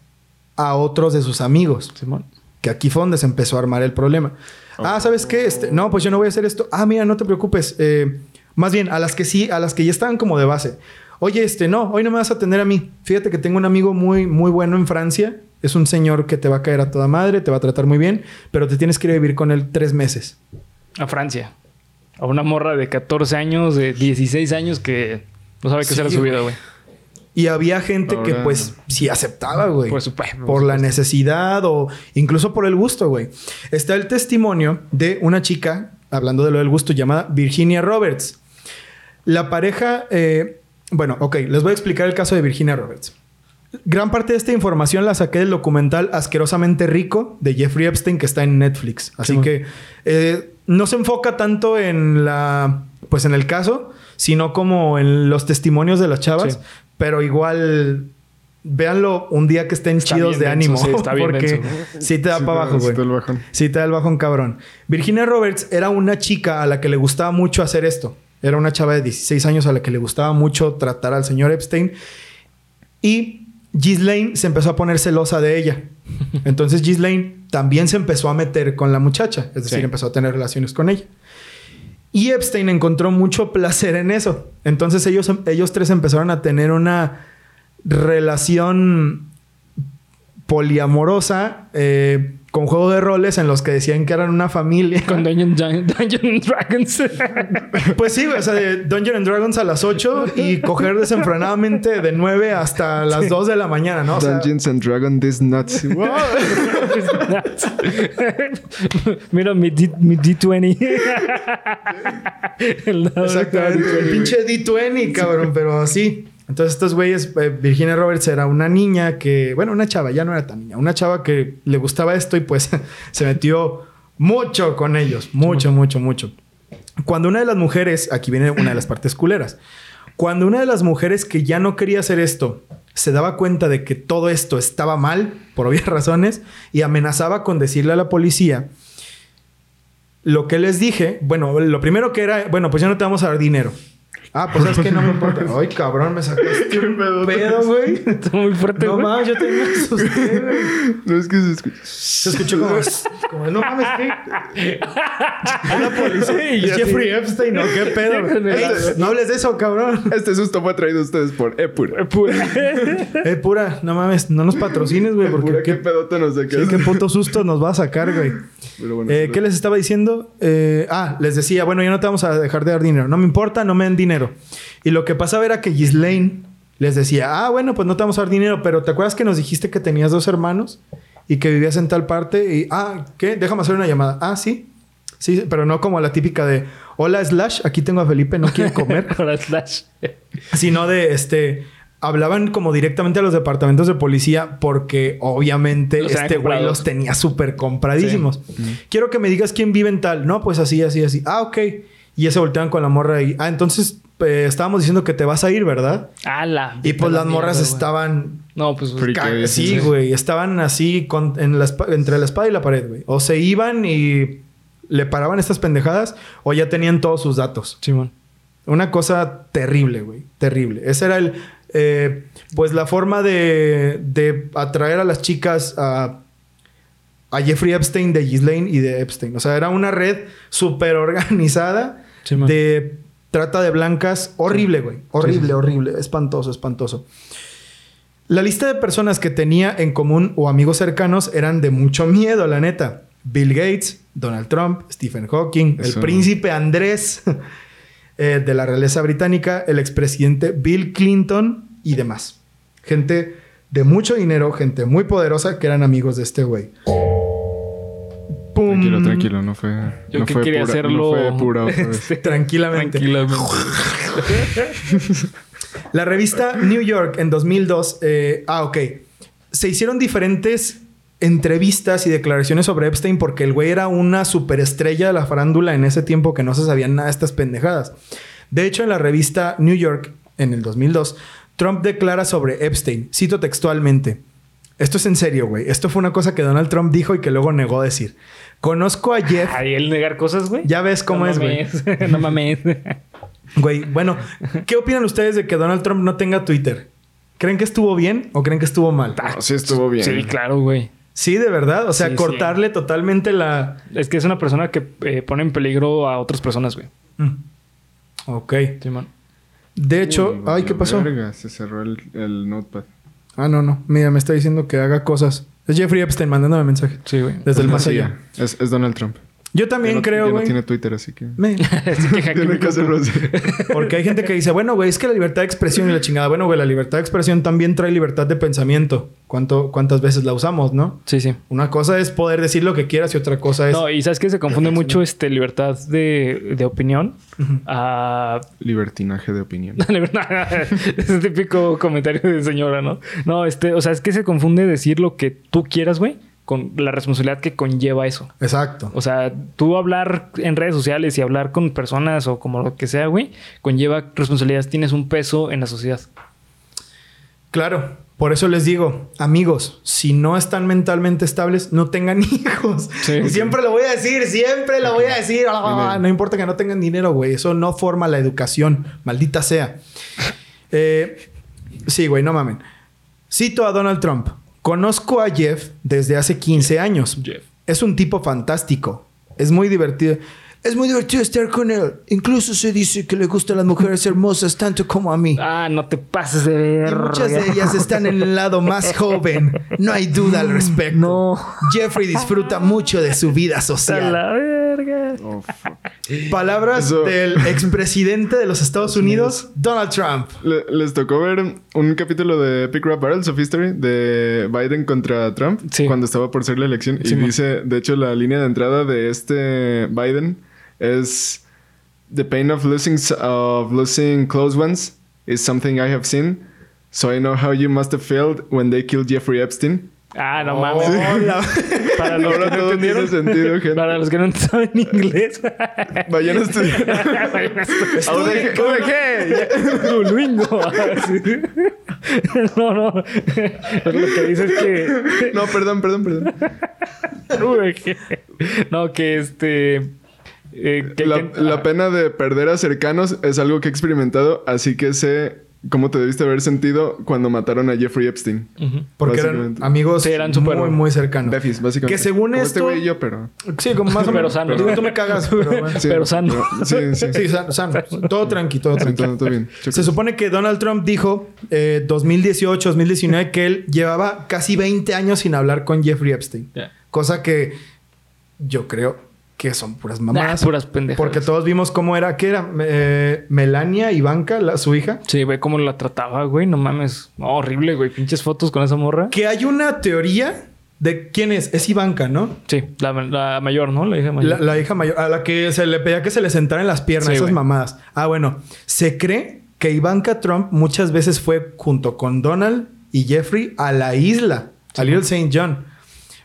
a otros de sus amigos. Simón. Que aquí fue donde se empezó a armar el problema. Ah, ¿sabes qué? Este, no, pues yo no voy a hacer esto. Ah, mira, no te preocupes. Eh, más bien, a las que sí, a las que ya estaban como de base. Oye, este, no, hoy no me vas a atender a mí. Fíjate que tengo un amigo muy, muy bueno en Francia. Es un señor que te va a caer a toda madre, te va a tratar muy bien, pero te tienes que ir a vivir con él tres meses. A Francia. A una morra de 14 años, de 16 años que no sabe qué Sí, de su vida, güey. Y había gente que pues sí aceptaba, güey. Por supuesto. por la necesidad o incluso por el gusto, güey. Está el testimonio de una chica, hablando de lo del gusto, llamada Virginia Roberts. La pareja, eh, bueno, ok, les voy a explicar el caso de Virginia Roberts. Gran parte de esta información la saqué del documental Asquerosamente Rico de Jeffrey Epstein que está en Netflix. Así Sí, que eh, no se enfoca tanto en la, pues en el caso, sino como en los testimonios de las chavas. Sí. Pero igual, véanlo un día que estén Está chidos bien de denso, ánimo. sí, está bien porque denso. sí te da Sí, para abajo, güey. Sí, te da el bajón cabrón. Virginia Roberts era una chica a la que le gustaba mucho hacer esto. Era una chava de 16 años a la que le gustaba mucho tratar al señor Epstein. Y Ghislaine se empezó a poner celosa de ella. Entonces Ghislaine también se empezó a meter con la muchacha. Es decir, Sí. empezó a tener relaciones con ella. Y Epstein encontró mucho placer en eso. Entonces ellos, ellos tres empezaron a tener una relación poliamorosa eh, con juego de roles en los que decían que eran una familia. Con Dungeon, Dungeon Dragons. Pues sí, güey, o sea, de Dungeons and Dragons a las 8 y coger desenfrenadamente de 9 hasta las 2 de la mañana, ¿no? O sea, Dungeons and Dragons, this nuts. Wow. Mira mi, D, mi D20. el exactamente, el pinche D20, cabrón, pero así. Entonces, estos güeyes, eh, Virginia Roberts era una niña que, bueno, una chava, ya no era tan niña, una chava que le gustaba esto y pues se metió mucho con ellos, mucho, mucho, mucho. Cuando una de las mujeres, aquí viene una de las partes culeras, cuando una de las mujeres que ya no quería hacer esto se daba cuenta de que todo esto estaba mal, por obvias razones, y amenazaba con decirle a la policía, lo que les dije, bueno, lo primero que era, bueno, pues ya no te vamos a dar dinero. Ah, pues es que no me importa. Ay, cabrón, me sacaste un pedo, güey. Está muy fuerte, No mames, yo también me asusté, güey. No es que se escucha. Se escuchó como, como no mames, ¿qué? Es la policía. Sí, Es Jeffrey sí. Epstein, ¿no? ¿Qué pedo? Ey, no hables de eso, cabrón. Este susto fue traído a ustedes por Epura. Pura. Eh, pura, no mames, no nos patrocines, güey, porque Epura, qué qué, pedote nos de sí, qué puto susto nos va a sacar, güey. Pero bueno, Eh, sí, ¿Qué les estaba diciendo? Eh, ah, les decía, bueno, ya no te vamos a dejar de dar dinero. No me importa, no me den dinero. Y lo que pasaba era que Ghislaine les decía, ah, bueno, pues no te vamos a dar dinero, pero ¿te acuerdas que nos dijiste que tenías dos hermanos y que vivías en tal parte? Y, ah, ¿qué? Déjame hacer una llamada. Ah, sí. Sí, pero no como la típica de, hola, Slash, aquí tengo a Felipe, no quiere comer. Ahora slash. sino de, este... Hablaban como directamente a los departamentos de policía porque obviamente Los este güey los tenía súper compradísimos. Quiero que me digas quién vive en tal. No, pues así, así, así. Ah, ok. Y ya se voltean con la morra y... Ah, entonces eh, estábamos diciendo que te vas a ir, ¿verdad? ¡Hala! Y pues la las morras mierda, estaban... No, pues... Que Sí, güey. Estaban así con- en la espa- entre la espada y la pared, güey. O se iban y le paraban estas pendejadas o ya tenían todos sus datos. Simón. Una cosa terrible, güey. Terrible. Esa era el... eh, pues la forma de, de atraer a las chicas a, a Jeffrey Epstein, de Ghislaine y de Epstein. O sea, era una red súper organizada Sí, de trata de blancas. Horrible, güey. Horrible, horrible. Espantoso, espantoso. La lista de personas que tenía en común o amigos cercanos eran de mucho miedo, la neta. Bill Gates, Donald Trump, Stephen Hawking, el príncipe Andrés eh, de la realeza británica, el expresidente Bill Clinton y demás. Gente de mucho dinero, gente muy poderosa que eran amigos de este güey. ¡Pum! Tranquilo, tranquilo, no fue. Yo no que fue quería pura, hacerlo... No fue pura. Este, Tranquilamente. Tranquilamente. La revista New York en 2002... eh, ah, ok. Se hicieron diferentes entrevistas y declaraciones sobre Epstein porque el güey era una superestrella de la farándula en ese tiempo que no se sabían nada de estas pendejadas. De hecho, en la revista New York, en el 2002, Trump declara sobre Epstein, cito textualmente, esto es en serio, güey, esto fue una cosa que Donald Trump dijo y que luego negó decir. Conozco a Jeff, Ay, el negar cosas, güey. ya ves cómo no es, güey. mames. no mames. Güey, bueno, ¿qué opinan ustedes de que Donald Trump no tenga Twitter? ¿Creen que estuvo bien o creen que estuvo mal? No, sí estuvo bien. Sí, claro, güey. Sí, de verdad. O sea, Sí, cortarle totalmente la. Es que es una persona que eh, pone en peligro a otras personas, güey. Mm. Ok. Simón. De hecho, Uy, ay, ¿qué pasó? verga, se cerró el, el notepad. Ah, no, no. Mira, me está diciendo que haga cosas. Es Jeffrey Epstein mandándome mensaje. Sí, güey. Desde el más allá. Es, es Donald Trump. Yo también no- creo, ya no güey. tiene Twitter, así que... Me- Así que aquí Tiene que hacerlo así. Porque hay gente que dice, bueno, güey, es que la libertad de expresión y la chingada. Bueno, güey, la libertad de expresión también trae libertad de pensamiento. ¿Cuánto, ¿Cuántas veces la usamos, no? Sí, sí. Una cosa es poder decir lo que quieras y otra cosa es... No, y sabes que se confunde mucho este libertad de, de opinión a Libertinaje de opinión. La libertad. es el típico comentario de señora, ¿no? No, este, o sea, es que se confunde decir lo que tú quieras, güey, con la responsabilidad que conlleva eso. Exacto. O sea, tú hablar en redes sociales y hablar con personas o como lo que sea, güey, conlleva responsabilidades, tienes un peso en la sociedad. Claro, por eso les digo, amigos, si no están mentalmente estables, no tengan hijos. Sí. Y siempre lo voy a decir, siempre lo voy a decir. Ah, no importa que no tengan dinero, güey. Eso no forma la educación, maldita sea. Eh, sí, güey, no mamen. Cito a Donald Trump. Conozco a Jeff desde hace 15 años. Jeff. Es un tipo fantástico. Es muy divertido. Es muy divertido estar con él. Incluso se dice que le gustan las mujeres hermosas tanto como a mí. Ah, no te pases de ver. Y muchas de ellas están en el lado más joven. No hay duda al respecto. No. Jeffrey disfruta mucho de su vida A social. la verga. Oh. Palabras Eso- del expresidente de los Estados Unidos, Donald Trump. Le- les tocó ver un capítulo de Pick Rap Barrels of History de Biden contra Trump Sí. cuando estaba por ser la elección. Y man. dice, de hecho, la línea de entrada de este Biden es The pain of losing, of losing close ones is something I have seen. So I know how you must have felt when they killed Jeffrey Epstein. Ah, no mames. Hola. Para los Ahora que no tiene entendieron. sentido, gente. Para los que no saben inglés. Vayan a estudiar. Estudien, ODG. Duolingo. No, no. Lo que dice es que. No, perdón, perdón, perdón. No, que este. Eh, que- La, que- la pena de perder a cercanos es algo que he experimentado, así que sé cómo te debiste haber sentido cuando mataron a Jeffrey Epstein. Porque eran amigos Sí, eran muy, muy cercanos. Befis, básicamente. Que según Como esto- Este güey y yo, pero. Sí, como más o Pero sano. Tú me cagas, pero bueno. Sí, Pero sano. Sí, sí. Sí, sano, sano. Todo tranqui, todo Sí, tranqui. todo, todo bien. Se supone que Donald Trump dijo eh, 2018, 2019 que él llevaba casi 20 años sin hablar con Jeffrey Epstein. Cosa que yo creo que son puras mamadas. Nah, puras pendejadas. Porque todos vimos cómo era, ¿qué era? Eh, Melania Ivanka, la, su hija. Sí, ve cómo la trataba, güey. No mames. Horrible, güey. Pinches fotos con esa morra. Que hay una teoría de quién es. Es Ivanka, ¿no? Sí, la, la mayor, ¿no? La hija mayor. La, la hija mayor, a la que se le pedía que se le sentara en las piernas, Sí, esas güey. mamadas. Ah, bueno, se cree que Ivanka Trump muchas veces fue junto con Donald y Jeffrey a la isla, a Little St. John.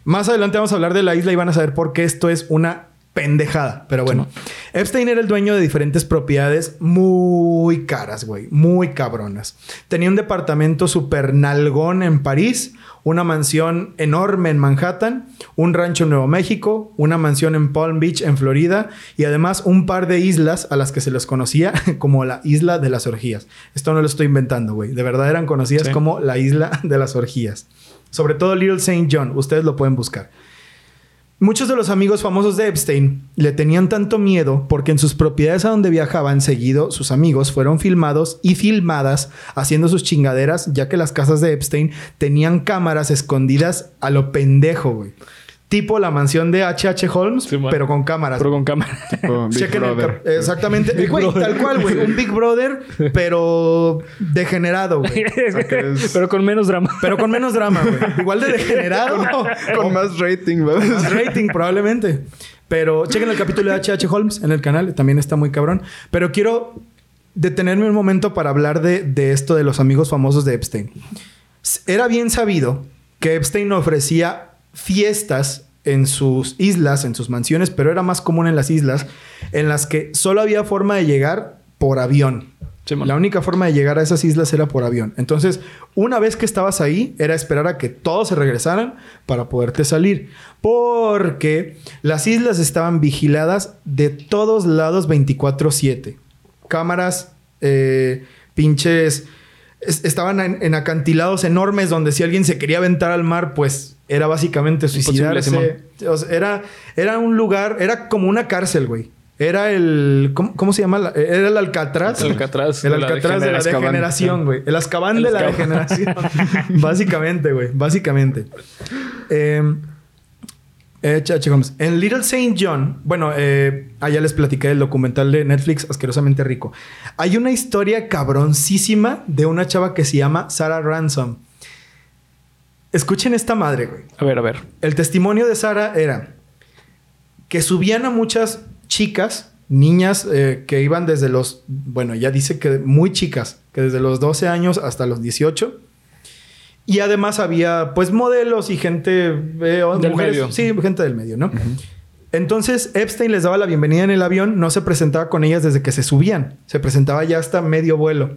Más adelante vamos a hablar de la isla y van a saber por qué esto es una pendejada. Pero bueno, Epstein era el dueño de diferentes propiedades muy caras, güey, muy cabronas. Tenía un departamento super nalgón en París, una mansión enorme en Manhattan, un rancho en Nuevo México, una mansión en Palm Beach, en Florida, y además un par de islas a las que se les conocía como la isla de las orgías. Esto no lo estoy inventando, güey. De verdad eran conocidas Sí. como la isla de las orgías. Sobre todo Little St. John, ustedes lo pueden buscar. Muchos de los amigos famosos de Epstein le tenían tanto miedo porque en sus propiedades a donde viajaban seguido, sus amigos fueron filmados y filmadas haciendo sus chingaderas, ya que las casas de Epstein tenían cámaras escondidas a lo pendejo, güey. Tipo la mansión de H.H. Holmes, Sí, pero con cámaras. Pero con cámara. Big Chequen Brother. Exactamente. Big Güey, Brother. tal cual, güey. Un Big Brother, pero degenerado, güey. es- Pero con menos drama. Pero con menos drama, güey. Igual de degenerado. Con más rating, ¿verdad? Más rating, probablemente. Pero chequen el capítulo de H.H. Holmes en el canal, también está muy cabrón. Pero quiero detenerme un momento para hablar de, de esto de los amigos famosos de Epstein. Era bien sabido que Epstein ofrecía fiestas en sus islas, en sus mansiones, pero era más común en las islas, en las que solo había forma de llegar por avión. Sí. La única forma de llegar a esas islas era por avión. Entonces, una vez que estabas ahí, era esperar a que todos se regresaran para poderte salir. Porque las islas estaban vigiladas de todos lados 24/7. Cámaras, eh, pinches... es- estaban en, en acantilados enormes donde si alguien se quería aventar al mar, pues era básicamente suicidarse. O sea, era, era un lugar, era como una cárcel, güey. Era el. ¿Cómo, cómo se llama? la- Era el Alcatraz. El Alcatraz El de la Alcatraz de la degeneración. güey. El Azkaban El de la degeneración. básicamente, güey. Básicamente. Eh, Eh. En Little Saint John, bueno, eh, allá les platiqué el documental de Netflix, asquerosamente rico. Hay una historia cabroncísima de una chava que se llama Sarah Ransom. Escuchen esta madre, güey. A ver, a ver. El testimonio de Sara era que subían a muchas chicas, niñas eh, que iban desde los, bueno, ya dice que muy chicas, que desde los 12 años hasta los 18. Y además había pues modelos y gente, eh, Del mujeres- medio. sí, gente del medio, ¿no? Entonces Epstein les daba la bienvenida en el avión, no se presentaba con ellas desde que se subían, se presentaba ya hasta medio vuelo.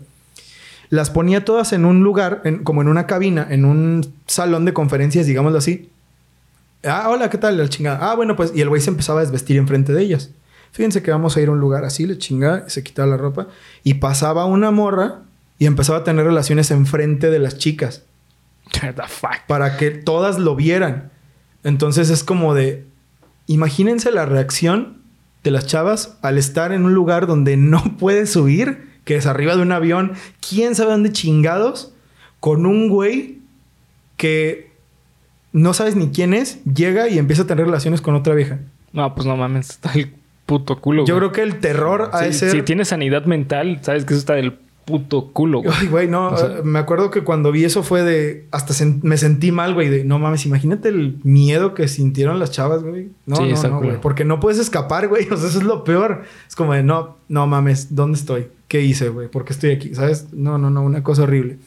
Las ponía todas en un lugar, en- como en una cabina, en un salón de conferencias, digámoslo así. Ah, hola, ¿qué tal? La chingada. Ah, bueno, pues, y el güey se empezaba a desvestir enfrente de ellas. Fíjense que vamos a ir a un lugar así, le chingada, se quitaba la ropa y pasaba una morra y empezaba a tener relaciones enfrente de las chicas the fuck. para que todas lo vieran. Entonces es como de, imagínense la reacción de las chavas al estar en un lugar donde no puede subir, que es arriba de un avión, quién sabe dónde chingados, con un güey que no sabes ni quién es, llega y empieza a tener relaciones con otra vieja. No, pues no mames, está el puto culo. Yo creo que el terror ha de Si, ser... si tienes sanidad mental, sabes que eso está del puto culo, güey. Ay, güey, no. O sea- eh, me acuerdo que cuando vi eso fue de... Hasta sen- me sentí mal, güey. De, no mames, imagínate el miedo que sintieron las chavas, güey. No, Sí, no, no, güey. Porque no puedes escapar, güey. O sea, eso es lo peor. Es como de, no, no mames, ¿dónde estoy? ¿Qué hice, güey? ¿Por qué estoy aquí? ¿Sabes? No, no, no. Una cosa horrible.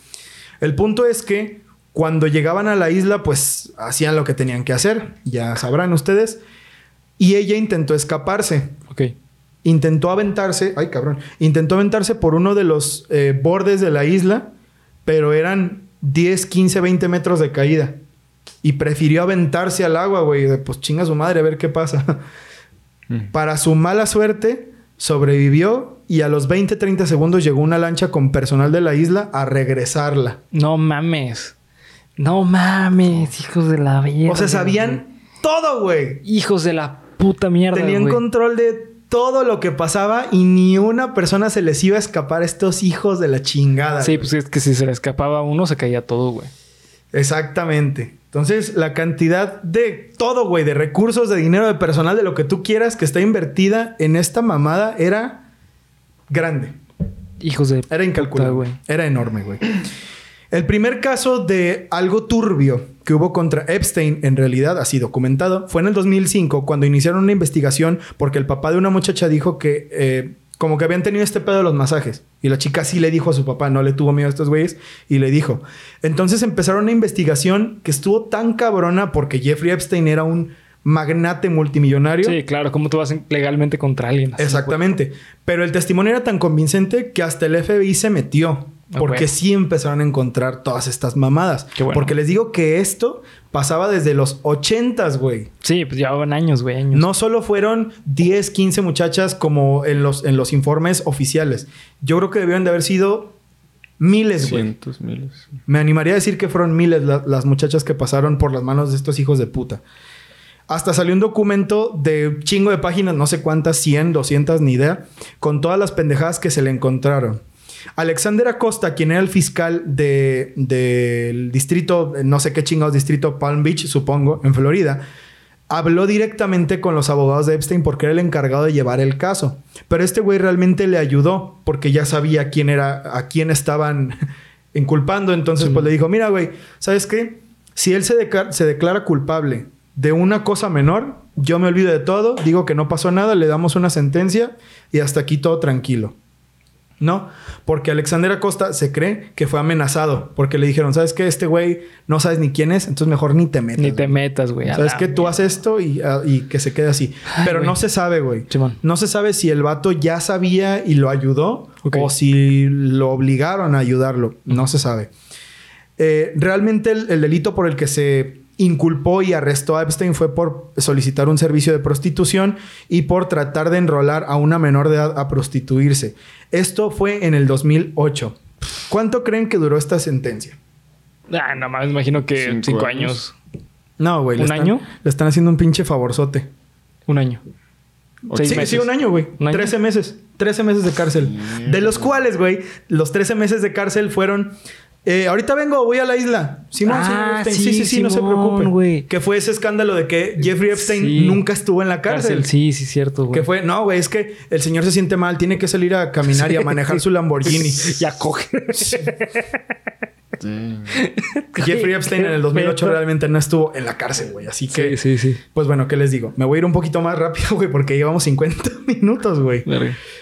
El punto es que cuando llegaban a la isla, pues hacían lo que tenían que hacer. Ya sabrán ustedes. Y ella intentó escaparse Ok. intentó aventarse, ay cabrón, intentó aventarse por uno de los eh, bordes de la isla, pero eran 10, 15, 20 metros de caída. Y prefirió aventarse al agua, güey, de pues chinga su madre a ver qué pasa. Mm. Para su mala suerte, sobrevivió y a los 20, 30 segundos llegó una lancha con personal de la isla a regresarla. No mames. No mames, hijos de la mierda. O sea, sabían todo, güey. Hijos de la puta mierda. Tenían güey. control de todo lo que pasaba y ni una persona se les iba a escapar a estos hijos de la chingada. Sí, güey. pues es que si se le escapaba a uno, se caía todo, güey. Exactamente. Entonces, la cantidad de todo, güey, de recursos, de dinero, de personal, de lo que tú quieras que está invertida en esta mamada era grande. Hijos de. Era incalculable. Puta. Era enorme, güey. El primer caso de algo turbio que hubo contra Epstein, en realidad así documentado, fue en el 2005 cuando iniciaron una investigación porque el papá de una muchacha dijo que eh, como que habían tenido este pedo de los masajes. Y la chica sí le dijo a su papá, no le tuvo miedo a estos güeyes, y le dijo. Entonces empezaron una investigación que estuvo tan cabrona porque Jeffrey Epstein era un magnate multimillonario. Sí, claro. ¿Cómo tú vas en- legalmente contra alguien? así, Exactamente. Pero el testimonio era tan convincente que hasta el FBI se metió. Porque sí empezaron a encontrar todas estas mamadas. Qué bueno. Porque les digo que esto pasaba desde los 80s, güey. güey? Sí, pues llevaban años, güey. Años. No solo fueron 10, 15 muchachas como en los, en los informes oficiales. Yo creo que debieron de haber sido miles, güey. Cientos, miles. Me animaría a decir que fueron miles la- las muchachas que pasaron por las manos de estos hijos de puta. Hasta salió un documento de chingo de páginas, no sé cuántas, 100, 200, ni idea, con todas las pendejadas que se le encontraron. Alexander Acosta, quien era el fiscal de- del distrito, no sé qué chingados distrito, Palm Beach, supongo, en Florida, habló directamente con los abogados de Epstein porque era el encargado de llevar el caso. Pero este güey realmente le ayudó porque ya sabía quién era, a quién estaban inculpando. Entonces, pues le dijo: Mira, güey, ¿sabes qué? Si él se, deca- se declara culpable de una cosa menor, yo me olvido de todo, digo que no pasó nada, le damos una sentencia y hasta aquí todo tranquilo. No, porque Alexander Acosta se cree que fue amenazado porque le dijeron, ¿sabes qué? Este güey no sabes ni quién es, entonces mejor ni te metas. Ni te güey". metas, güey. ¿Sabes qué? Tú haces esto y, ah, y que se quede así. Ay, Pero güey. no se sabe, güey. Simón. No se sabe si el vato ya sabía y lo ayudó o si lo obligaron a ayudarlo. No se sabe. Eh, realmente el, el delito por el que se inculpó y arrestó a Epstein fue por solicitar un servicio de prostitución y por tratar de enrolar a una menor de edad a prostituirse. Esto fue en el 2008. ¿Cuánto creen que duró esta sentencia? Ah, no más, imagino que Cinco cinco, años. años. No, güey. le ¿Un están- año? Le están haciendo un pinche favorzote. Un año. Seis Sí, meses. sí, un año, güey. 13 meses. 13 meses de cárcel. De los cuales, güey, los 13 meses de cárcel fueron Eh, ahorita vengo, voy a la isla. Simón, Ah, señor Epstein. Sí, sí, sí, sí, no se Simón, preocupe. güey. Que fue ese escándalo de que Jeffrey Epstein Sí. nunca estuvo en la cárcel. Cárcel, sí, sí, cierto, güey. Que fue, no, güey, es que el señor se siente mal, tiene que salir a caminar y a manejar su Lamborghini. Ya coge. Sí. Jeffrey Epstein en el 2008 Pero- realmente no estuvo en la cárcel, güey. Así que, Sí, sí, sí. pues bueno, ¿qué les digo? Me voy a ir un poquito más rápido, güey, porque llevamos 50 minutos, güey.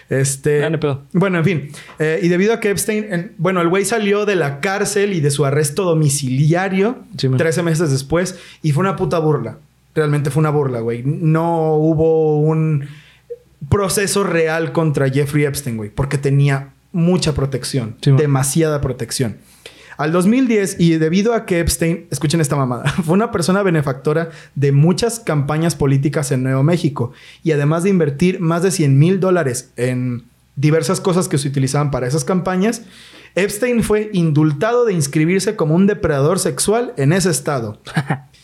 Este. Ah, pedo. Bueno, en fin. Eh, y debido a que Epstein. en- bueno, el güey salió de la cárcel y de su arresto domiciliario Sí, man. 13 meses después. Y fue una puta burla. Realmente fue una burla, güey. No hubo un proceso real contra Jeffrey Epstein, güey. Porque tenía mucha protección. Demasiada protección. Al 2010, y debido a que Epstein, escuchen esta mamada, fue una persona benefactora de muchas campañas políticas en Nuevo México y además de invertir más de 100 mil dólares en diversas cosas que se utilizaban para esas campañas, Epstein fue indultado de inscribirse como un depredador sexual en ese estado.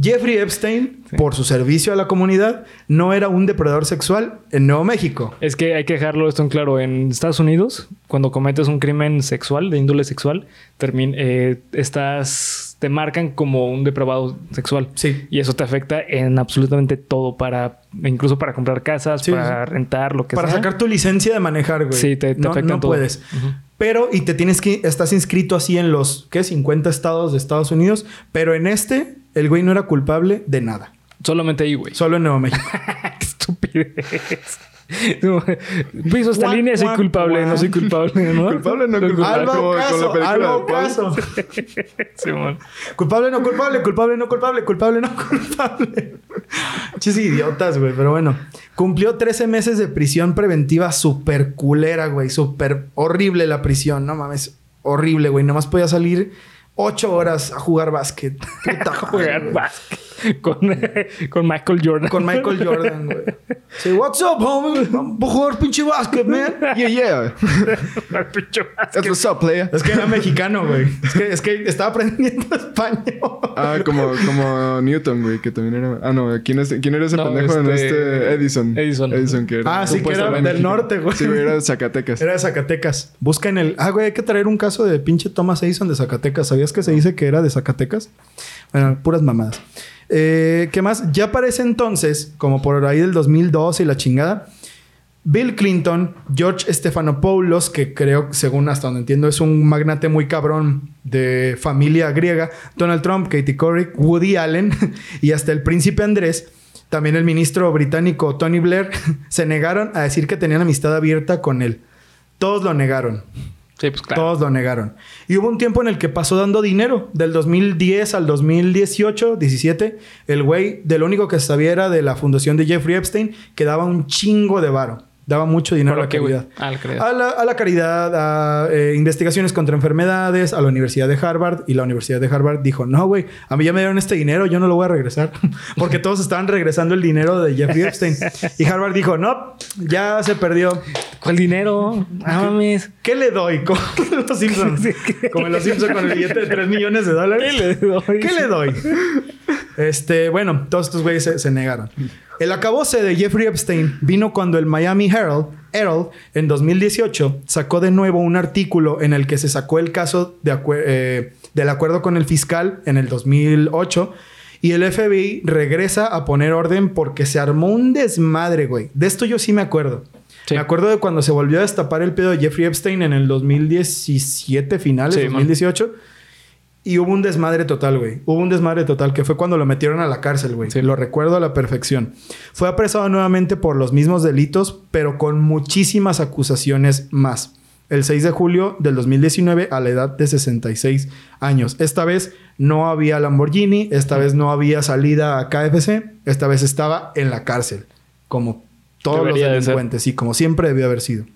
Jeffrey Epstein, por su servicio a la comunidad, no era un depredador sexual en Nuevo México. Es que hay que dejarlo esto en claro. En Estados Unidos, cuando cometes un crimen sexual, de índole sexual, eh, estás, te marcan como un depravado sexual. Sí. Y eso te afecta en absolutamente todo, para incluso para comprar casas, Sí, para rentar, lo que Para sea. sacar tu licencia de manejar, güey. Sí, te- te no, afecta no en todo. puedes. Pero, y te tienes que, estás inscrito así en los, ¿qué? 50 estados de Estados Unidos. Pero en este, el güey no era culpable de nada. Solamente ahí, güey. Solo en Nuevo México. Qué estupidez. No, Piso esta Guac, línea, soy guac, culpable, guac. no soy culpable, ¿no? Culpable, no culpable. Algo caso, algo caso. Simón. culpable, no culpable, culpable, no culpable, culpable, no culpable. Chis idiotas, güey. Pero bueno, cumplió 13 meses de prisión preventiva súper culera, güey. Súper horrible la prisión. No mames, horrible, güey. Nomás podía salir 8 horas a jugar básquet. Puta Jugar básquet con, con Michael Jordan. Con Michael Jordan, güey. Sí, what's up, homie? Vamos a jugar pinche básquet, man. Yeah, yeah. Pinche básquet. That's what's up, player. Es que era mexicano, güey. Es que, es que estaba aprendiendo español. Ah, como, como Newton, güey, que también era. Ah, no, ¿quién, es, quién era ese No, pendejo en este- este Edison? Edison. Edison, que era. Ah, sí, que era del norte, güey. Sí, güey, era de Zacatecas. Era de Zacatecas. Busca en el. Ah, güey, hay que traer un caso de pinche Thomas Edison de Zacatecas. ¿Sabías que se dice que era de Zacatecas? Bueno, puras mamadas. Eh, ¿Qué más? Ya para ese entonces, como por ahí del 2012 y la chingada, Bill Clinton, George Stephanopoulos, que creo, según hasta donde entiendo, es un magnate muy cabrón de familia griega, Donald Trump, Katie Couric, Woody Allen y hasta el príncipe Andrés, también el ministro británico Tony Blair, se negaron a decir que tenían amistad abierta con él. Todos lo negaron. Pues. Todos lo negaron. Y hubo un tiempo en el que pasó dando dinero. Del 2010 al 2018, 17. El güey, de lo único que sabía era de la fundación de Jeffrey Epstein, que daba un chingo de varo. Daba mucho dinero ¿Por a la caridad. Ah, la caridad. A la, a la caridad, a eh, investigaciones contra enfermedades, a la Universidad de Harvard. Y la Universidad de Harvard dijo, no, güey, a mí ya me dieron este dinero, yo no lo voy a regresar. Porque todos estaban regresando el dinero de Jeffrey Epstein. Y Harvard dijo, no, ya se perdió. ¿Cuál dinero? Ah, mames. ¿Qué le doy? Como en los Simpsons. Como en los Simpsons con el billete de 3 millones de dólares. ¿Qué le doy? ¿Qué le doy? Este, bueno, todos estos güeyes se, se negaron. El acabose de Jeffrey Epstein vino cuando el Miami Herald, Herald, en 2018, sacó de nuevo un artículo en el que se sacó el caso de eh, del acuerdo con el fiscal en el 2008. Y el FBI regresa a poner orden porque se armó un desmadre, güey. De esto yo sí me acuerdo. Sí. Me acuerdo de cuando se volvió a destapar el pedo de Jeffrey Epstein en el 2017, finales, Sí, man. 2018. Y hubo un desmadre total, güey. Hubo un desmadre total que fue cuando lo metieron a la cárcel, güey. Sí. Lo recuerdo a la perfección. Fue apresado nuevamente por los mismos delitos, pero con muchísimas acusaciones más. El 6 de julio del 2019 a la edad de 66 años. Esta vez no había Lamborghini, esta vez no había salida a KFC, esta vez estaba en la cárcel, como todos Debería los delincuentes y como siempre debió haber sido.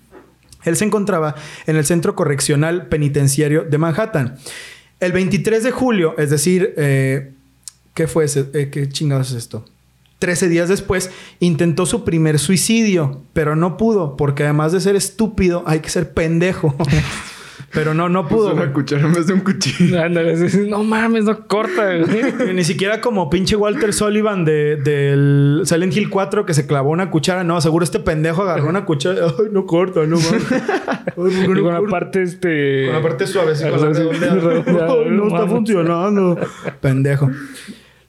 Él se encontraba en el Centro Correccional Penitenciario de Manhattan. El 23 de julio, es decir, eh, ¿qué fue ese? Eh, ¿Qué chingados es esto? 13 días después, intentó su primer suicidio, pero no pudo, porque además de ser estúpido, hay que ser pendejo. Pero no, no pudo. Una cuchara en vez de un cuchillo. Ándale, no mames, no corta, güey. Ni siquiera como pinche Walter Sullivan de, del Silent Hill 4 que se clavó una cuchara. No, seguro este pendejo agarró una cuchara. Ay, no corta, no mames. Ay, ¿por qué Y no con la corta? parte, este... Con la parte suave, así, con la Así, redondeada. redondeada, Ay, no está mames. funcionando. Pendejo.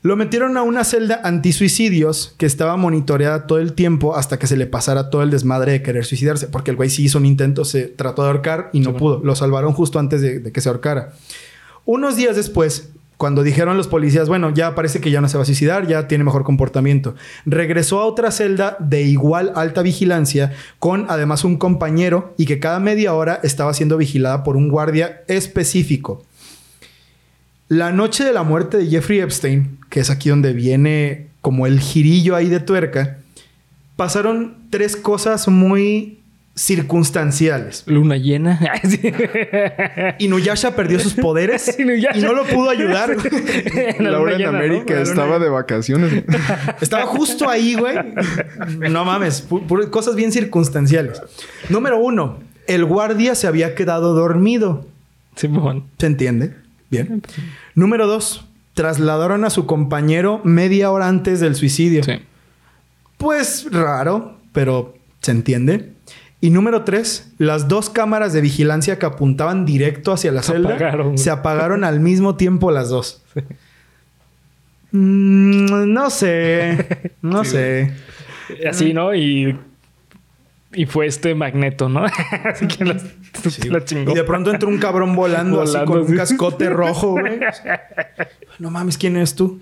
Lo metieron a una celda antisuicidios que estaba monitoreada todo el tiempo hasta que se le pasara todo el desmadre de querer suicidarse. Porque el güey sí hizo un intento, se trató de ahorcar y no Sí. pudo. Lo salvaron justo antes de, de que se ahorcara. Unos días después, cuando dijeron los policías, bueno, ya parece que ya no se va a suicidar, ya tiene mejor comportamiento, regresó a otra celda de igual alta vigilancia con además un compañero y que cada media hora estaba siendo vigilada por un guardia específico. La noche de la muerte de Jeffrey Epstein, que es aquí donde viene como el girillo ahí de tuerca, pasaron tres cosas muy circunstanciales. Luna llena. Inuyasha perdió sus poderes Inuyasha. y no lo pudo ayudar. La Laura en. América estaba de vacaciones. Estaba justo ahí, güey. No mames, cosas bien circunstanciales. Número uno, el guardia se había quedado dormido. Simón. ¿Se entiende? Bien. Número dos, trasladaron a su compañero media hora antes del suicidio. Sí. Pues raro, pero se entiende. Y número tres, las dos cámaras de vigilancia que apuntaban directo hacia la Se celda apagaron. se apagaron al mismo tiempo las dos. Mm, no sé, no Sí, sé. Así, ¿no? Y... Y fue este magneto, ¿no? Así que la, la chingó. Y de pronto entró un cabrón volando, así con un cascote rojo, güey. No mames, ¿quién eres tú?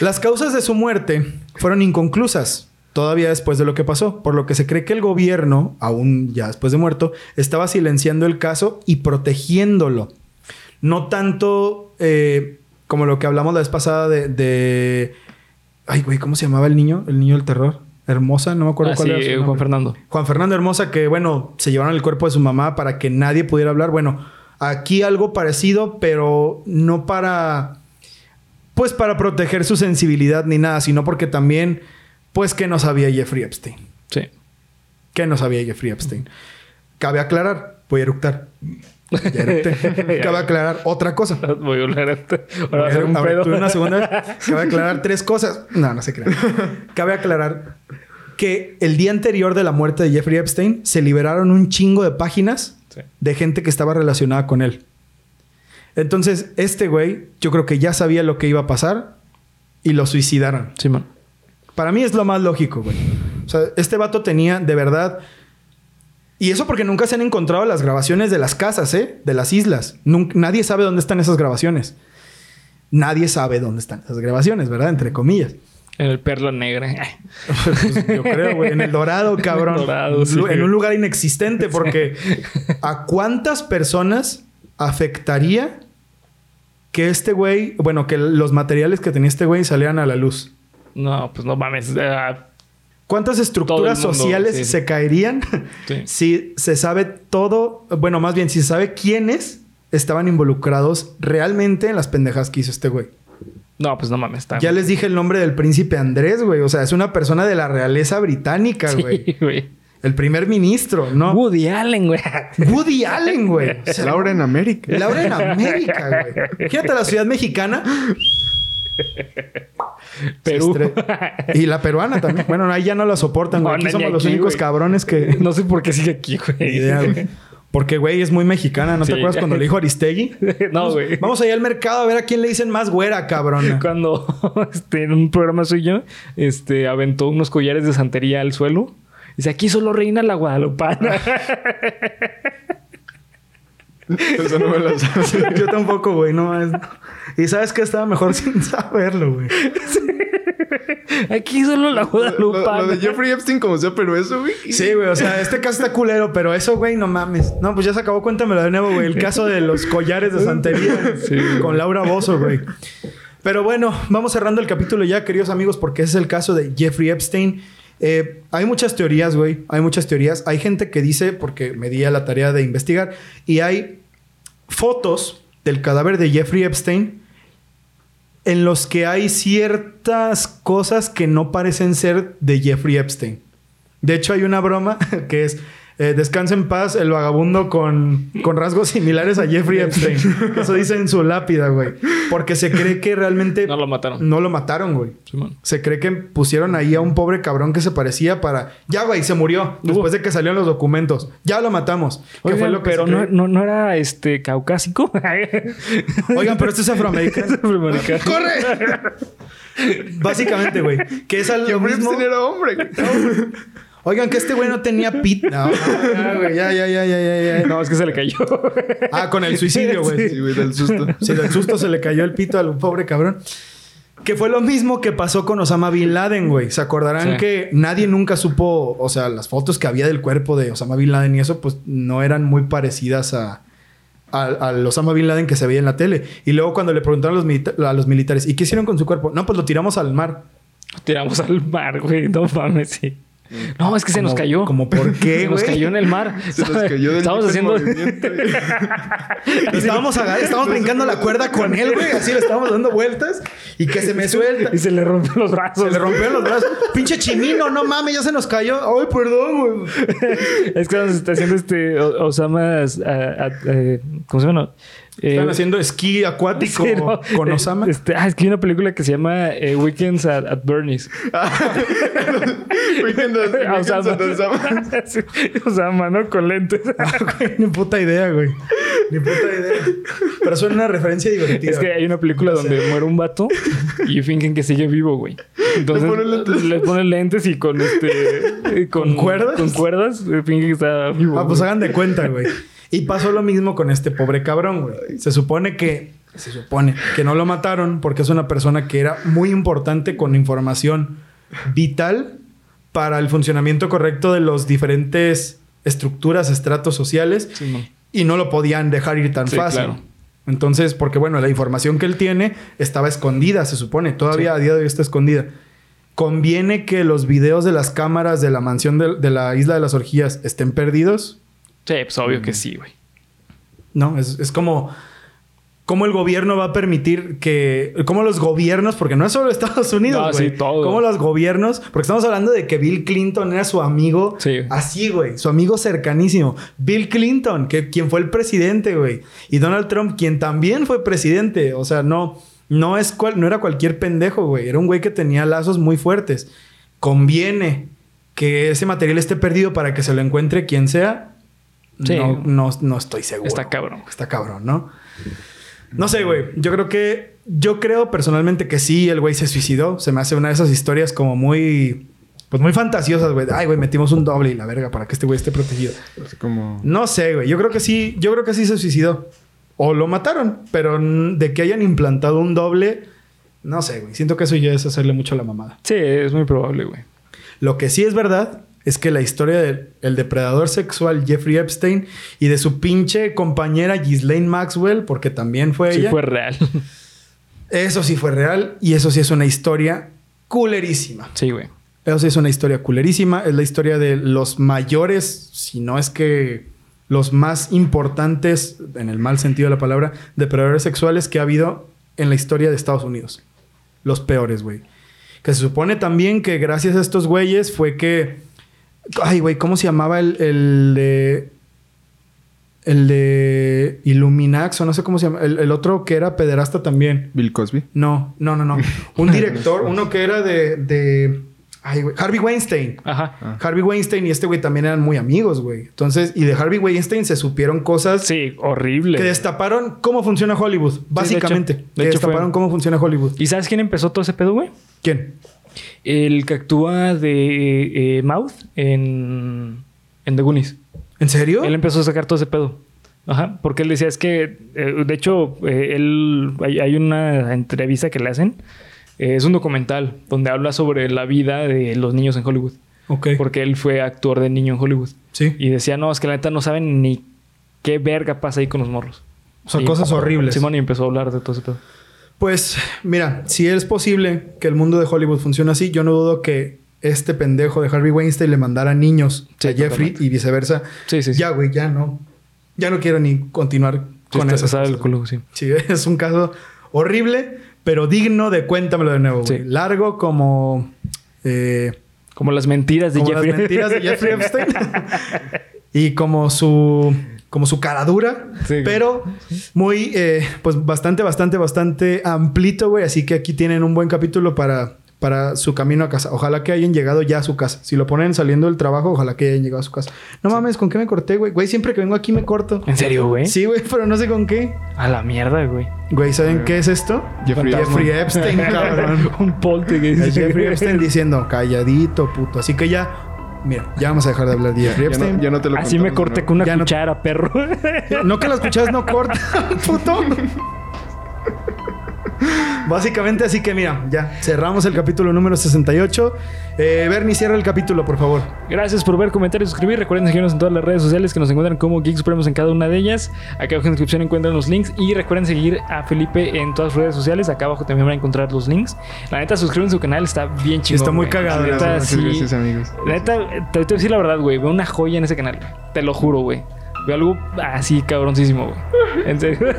Las causas de su muerte fueron inconclusas todavía después de lo que pasó, por lo que se cree que el gobierno, aún ya después de muerto, estaba silenciando el caso y protegiéndolo. No tanto eh, como lo que hablamos la vez pasada de, de- Ay, güey, ¿cómo se llamaba el niño? El niño del terror. Hermosa, no me acuerdo Ah, cuál sí, era su. Juan Fernando. Juan Fernando Hermosa, que bueno, se llevaron el cuerpo de su mamá para que nadie pudiera hablar. Bueno, aquí algo parecido, pero no para. Pues para proteger su sensibilidad ni nada, sino porque también, pues que no sabía Jeffrey Epstein. Sí. Que no sabía Jeffrey Epstein. Cabe aclarar, voy a eructar. Ya eructé. Cabe aclarar otra cosa. Voy a. Ahora va a ser un A ver, pedo. una segunda vez. Cabe aclarar tres cosas. No, no se crean. Cabe aclarar que el día anterior de la muerte de Jeffrey Epstein se liberaron un chingo de páginas Sí. de gente que estaba relacionada con él. Entonces, este güey, yo creo que ya sabía lo que iba a pasar y lo suicidaron. Simón. Para mí es lo más lógico, güey. O sea, este vato tenía de verdad. Y eso porque nunca se han encontrado las grabaciones de las casas, ¿eh? De las islas. Nun- nadie sabe dónde están esas grabaciones. Nadie sabe dónde están esas grabaciones, ¿verdad? Entre comillas. En el perla negra. Ay. Pues, yo creo, güey. En el Dorado, cabrón. En el Dorado, sí. En un lugar inexistente, porque ¿a cuántas personas afectaría que este güey, bueno, que los materiales que tenía este güey salieran a la luz? No, pues no mames. Ah, ¿Cuántas estructuras mundo, sociales sí. se caerían Sí. si se sabe todo? Bueno, más bien, si se sabe quiénes estaban involucrados realmente en las pendejas que hizo este güey. no, pues no mames. Está. Ya les dije el nombre del príncipe Andrés, güey. O sea, es una persona de la realeza británica, güey. Sí, güey. El primer ministro, ¿no? Woody Allen, güey. Woody Allen, güey. O sea, Laura en América. Laura en América, güey. Fíjate la ciudad mexicana Perú. Y la peruana también. Bueno, ahí ya no la soportan, güey. No, Aquí somos los aquí, únicos güey. cabrones que. No sé por qué sigue aquí, güey. Ni idea, güey. Porque, güey, es muy mexicana. ¿No te acuerdas cuando le dijo Aristegui? No, güey. Vamos allá al mercado a ver a quién le dicen más güera, cabrona. Cuando este, en un programa suyo este, aventó unos collares de santería al suelo. Dice, aquí solo reina la guadalupana. Eso no me lo sabía. Yo tampoco, güey. No es... Y sabes que estaba mejor sin saberlo, güey. aquí solo la Lo, guadalupana. lo de Jeffrey Epstein, como sea, pero eso, güey. Sí, güey. O sea, este caso está culero, pero eso, güey, no mames. No, pues ya se acabó. Cuéntamelo de nuevo, güey. El caso de los collares de santería Sí. con Laura Bozo, güey. Pero bueno, vamos cerrando el capítulo ya, queridos amigos, porque ese es el caso de Jeffrey Epstein. Eh, hay muchas teorías, güey. Hay muchas teorías. Hay gente que dice, porque me di a la tarea de investigar, y hay fotos del cadáver de Jeffrey Epstein en los que hay ciertas cosas que no parecen ser de Jeffrey Epstein. De hecho, hay una broma que es Eh, descansa en paz el vagabundo con, con rasgos similares a Jeffrey Epstein. Eso dice en su lápida, güey. Porque se cree que realmente No lo mataron. no lo mataron, güey. Se cree que pusieron ahí a un pobre cabrón que se parecía para... Ya, güey, se murió. Después de que salieron los documentos. Ya lo matamos. Que Oigan, fue lo que pero se no, no, no era este caucásico. Oigan, pero este es afroamericano. Afroamericano. ¡Corre! Básicamente, güey. Que es al mismo... Epstein era hombre. Oigan, que este güey no tenía pit. No, no, ya, güey. Ya, ya, ya, ya, ya, ya. No, es que se le cayó. Ah, con el suicidio, güey. Sí, güey, del susto. Sí, del susto se le cayó el pito al pobre cabrón. Que fue lo mismo que pasó con Osama Bin Laden, güey. Se acordarán Sí. que nadie nunca supo, o sea, las fotos que había del cuerpo de Osama Bin Laden y eso, pues no eran muy parecidas a, a- al Osama Bin Laden que se veía en la tele. Y luego cuando le preguntaron a los, milita- a los militares, ¿y qué hicieron con su cuerpo? No, pues lo tiramos al mar. Tiramos al mar, güey. No mames, sí. No, es que se nos cayó. como, ¿por qué, Se nos cayó en el mar. Se nos cayó del Estábamos haciendo... Estábamos, estábamos brincando la cuerda con él, güey. Así le estábamos dando vueltas y que se me suelta. y se le rompió los brazos. Se le rompieron los brazos. Pinche chimino, no mames, ya se nos cayó. Ay, perdón, güey. Es que nos está haciendo este O- Osama... ah, ah, eh, ¿Cómo se llama? Eh, Están haciendo esquí acuático sí, no. con Osama. Este, ah, es que hay una película que se llama eh, Weekends at, at Bernie's. Ah, Weekends at Osama. Sí, Osama, ¿no? Con lentes. Güey, Ni puta idea, güey. Ni puta idea. Pero suena una referencia divertida. Es que hay una película donde muere un vato y fingen que sigue vivo, güey. Entonces Le ponen lentes. le ponen lentes y con este eh, con, ¿Con cuerdas? Con cuerdas eh, fingen que está vivo. Ah, pues güey. hagan de cuenta, güey. Y pasó lo mismo con este pobre cabrón, güey. Se supone que... Se supone que no lo mataron porque es una persona que era muy importante con información vital para el funcionamiento correcto de los diferentes estructuras, estratos sociales. Sí, no. y no lo podían dejar ir tan Sí, fácil. claro. Entonces, porque bueno, la información que él tiene estaba escondida, se supone, todavía a día de hoy está escondida. ¿Conviene que los videos de las cámaras de la mansión de, de la isla de las orgías estén perdidos? Sí, pues obvio que sí, güey. No, es, es como... ¿Cómo el gobierno va a permitir que... ¿Cómo los gobiernos? Porque no es solo Estados Unidos, No, güey. sí, todo. ¿Cómo los gobiernos? Porque estamos hablando de que Bill Clinton era su amigo. Sí. Así, güey. Su amigo cercanísimo. Bill Clinton, que, quien fue el presidente, güey. Y Donald Trump, quien también fue presidente. O sea, no... No, es cual, no era cualquier pendejo, güey. Era un güey que tenía lazos muy fuertes. Conviene que ese material esté perdido para que se lo encuentre quien sea. Sí. No, no, no estoy seguro. Está cabrón. Está cabrón, ¿no? No sé, güey. Yo creo que... Yo creo personalmente que sí, el güey se suicidó. Se me hace una de esas historias como muy... Pues muy fantasiosas, güey. Ay, güey, metimos un doble y la verga para que este güey esté protegido. Como... No sé, güey. Yo creo que sí... Yo creo que sí se suicidó. O lo mataron. Pero de que hayan implantado un doble... No sé, güey. Siento que eso ya es hacerle mucho a la mamada. Sí, es muy probable, güey. Lo que sí es verdad es que la historia del el depredador sexual Jeffrey Epstein y de su pinche compañera Ghislaine Maxwell, porque también fue Sí ella, fue real. eso sí fue real y eso sí es una historia culerísima. Sí, güey. Eso sí es una historia culerísima. Es la historia de los mayores, si no es que los más importantes, en el mal sentido de la palabra, depredadores sexuales que ha habido en la historia de Estados Unidos. Los peores, güey. Que se supone también que gracias a estos güeyes fue que... Ay, güey, ¿cómo se llamaba el, el de... El de Illuminax o no sé cómo se llama. El, el otro que era pederasta también. Bill Cosby. No, no, no, no. Un director, uno que era de... de ay, güey. Harvey Weinstein. Ajá. Harvey Weinstein y este güey también eran muy amigos, güey. Entonces, y de Harvey Weinstein se supieron cosas Sí, horrible. que destaparon cómo funciona Hollywood, básicamente. de hecho- que de fue- destaparon cómo funciona Hollywood. ¿Y sabes quién empezó todo ese pedo, güey? ¿Quién? El que actúa de eh, Mouth en, en The Goonies. ¿En serio? Él empezó a sacar todo ese pedo. Ajá, porque él decía, es que, eh, de hecho, eh, él, hay, hay una entrevista que le hacen, eh, es un documental donde habla sobre la vida de los niños en Hollywood, Ok. porque él fue actor de niño en Hollywood. Sí. Y decía, no, es que la neta no saben ni qué verga pasa ahí con los morros. O sea, Y- cosas horribles. Simón y empezó a hablar de todo ese pedo. Pues, mira, si es posible que el mundo de Hollywood funcione así, yo no dudo que este pendejo de Harvey Weinstein le mandara niños Sí, a Jeffrey totalmente. y viceversa. Sí, sí, sí. Ya, güey, ya no. Ya no quiero ni continuar Sí, con eso. culo, sí. Sí, es un caso horrible, pero digno de cuéntamelo de nuevo. güey. Sí. Largo como... eh, Como las mentiras de como Jeffrey. las mentiras de Jeffrey Epstein. y como su como su cara dura, Sí, pero muy, eh, pues bastante, bastante, bastante amplito, güey. Así que aquí tienen un buen capítulo para, para su camino a casa. Ojalá que hayan llegado ya a su casa. Si lo ponen saliendo del trabajo, ojalá que hayan llegado a su casa. No mames, ¿con qué me corté, güey? Güey, siempre que vengo aquí me corto. ¿En serio, güey? Sí, güey, pero no sé con qué. A la mierda, güey. Güey, ¿saben qué es esto? Jeffrey Jeffrey Epstein, cabrón. Un polte que El Jeffrey Epstein diciendo, calladito, puto. Así que ya, mira, ya vamos a dejar de hablar de Jeffrey Ya no, ya no te lo Así me corté ¿no? con una Ya no- cuchara, perro. No que las cucharas no cortan, puto. Básicamente, así que mira, ya cerramos el capítulo número 68. Eh, Bernie, cierra el capítulo, por favor. Gracias por ver, comentar y suscribir. Recuerden seguirnos en todas las redes sociales que nos encuentran como Geek Supremos en cada una de ellas. Acá abajo en la descripción encuentran los links. Y recuerden seguir a Felipe en todas sus redes sociales. Acá abajo también van a encontrar los links. La neta, suscríbanse a su canal, está bien chingón. Está muy güey. cagado, La neta, Gracias, sí. gracias, amigos. La neta, te, voy a decir la verdad, güey. Veo una joya en ese canal. Te lo juro, güey. Veo algo así cabroncísimo, güey. En serio.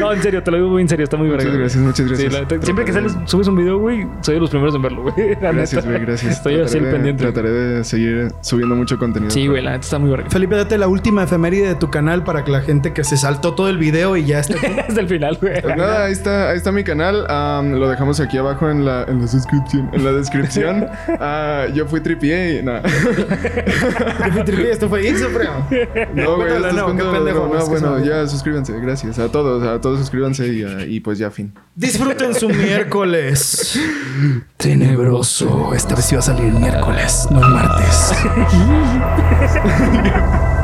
no, en serio, te lo digo muy en serio. Está muy Muchas verga, gracias, muchas Sí, gracias. la neta, siempre que sales, subes un video, güey, soy de los primeros en verlo, güey. La Gracias, neta. güey, gracias. Estoy así al Trataré de- pendiente. Trataré de seguir subiendo mucho contenido. Sí, güey, la neta está muy verga. Felipe, date la última efeméride de tu canal para que la gente que se saltó todo el video y ya está aquí. Hasta el final, güey. Pues nada, ahí está, ahí está mi canal. am, lo dejamos aquí abajo en la, en la descripción. En la descripción. Ah, yo fui tripié y nada. Esto fue Geek Supremo. No, güey, no, qué cuando- pendejo, no, bueno, ya suscríbanse, gracias. A todos, a todos suscríbanse y, ah, y pues ya fin. Disfruten su miércoles. Tenebroso. Esta vez iba a salir el miércoles, no el martes.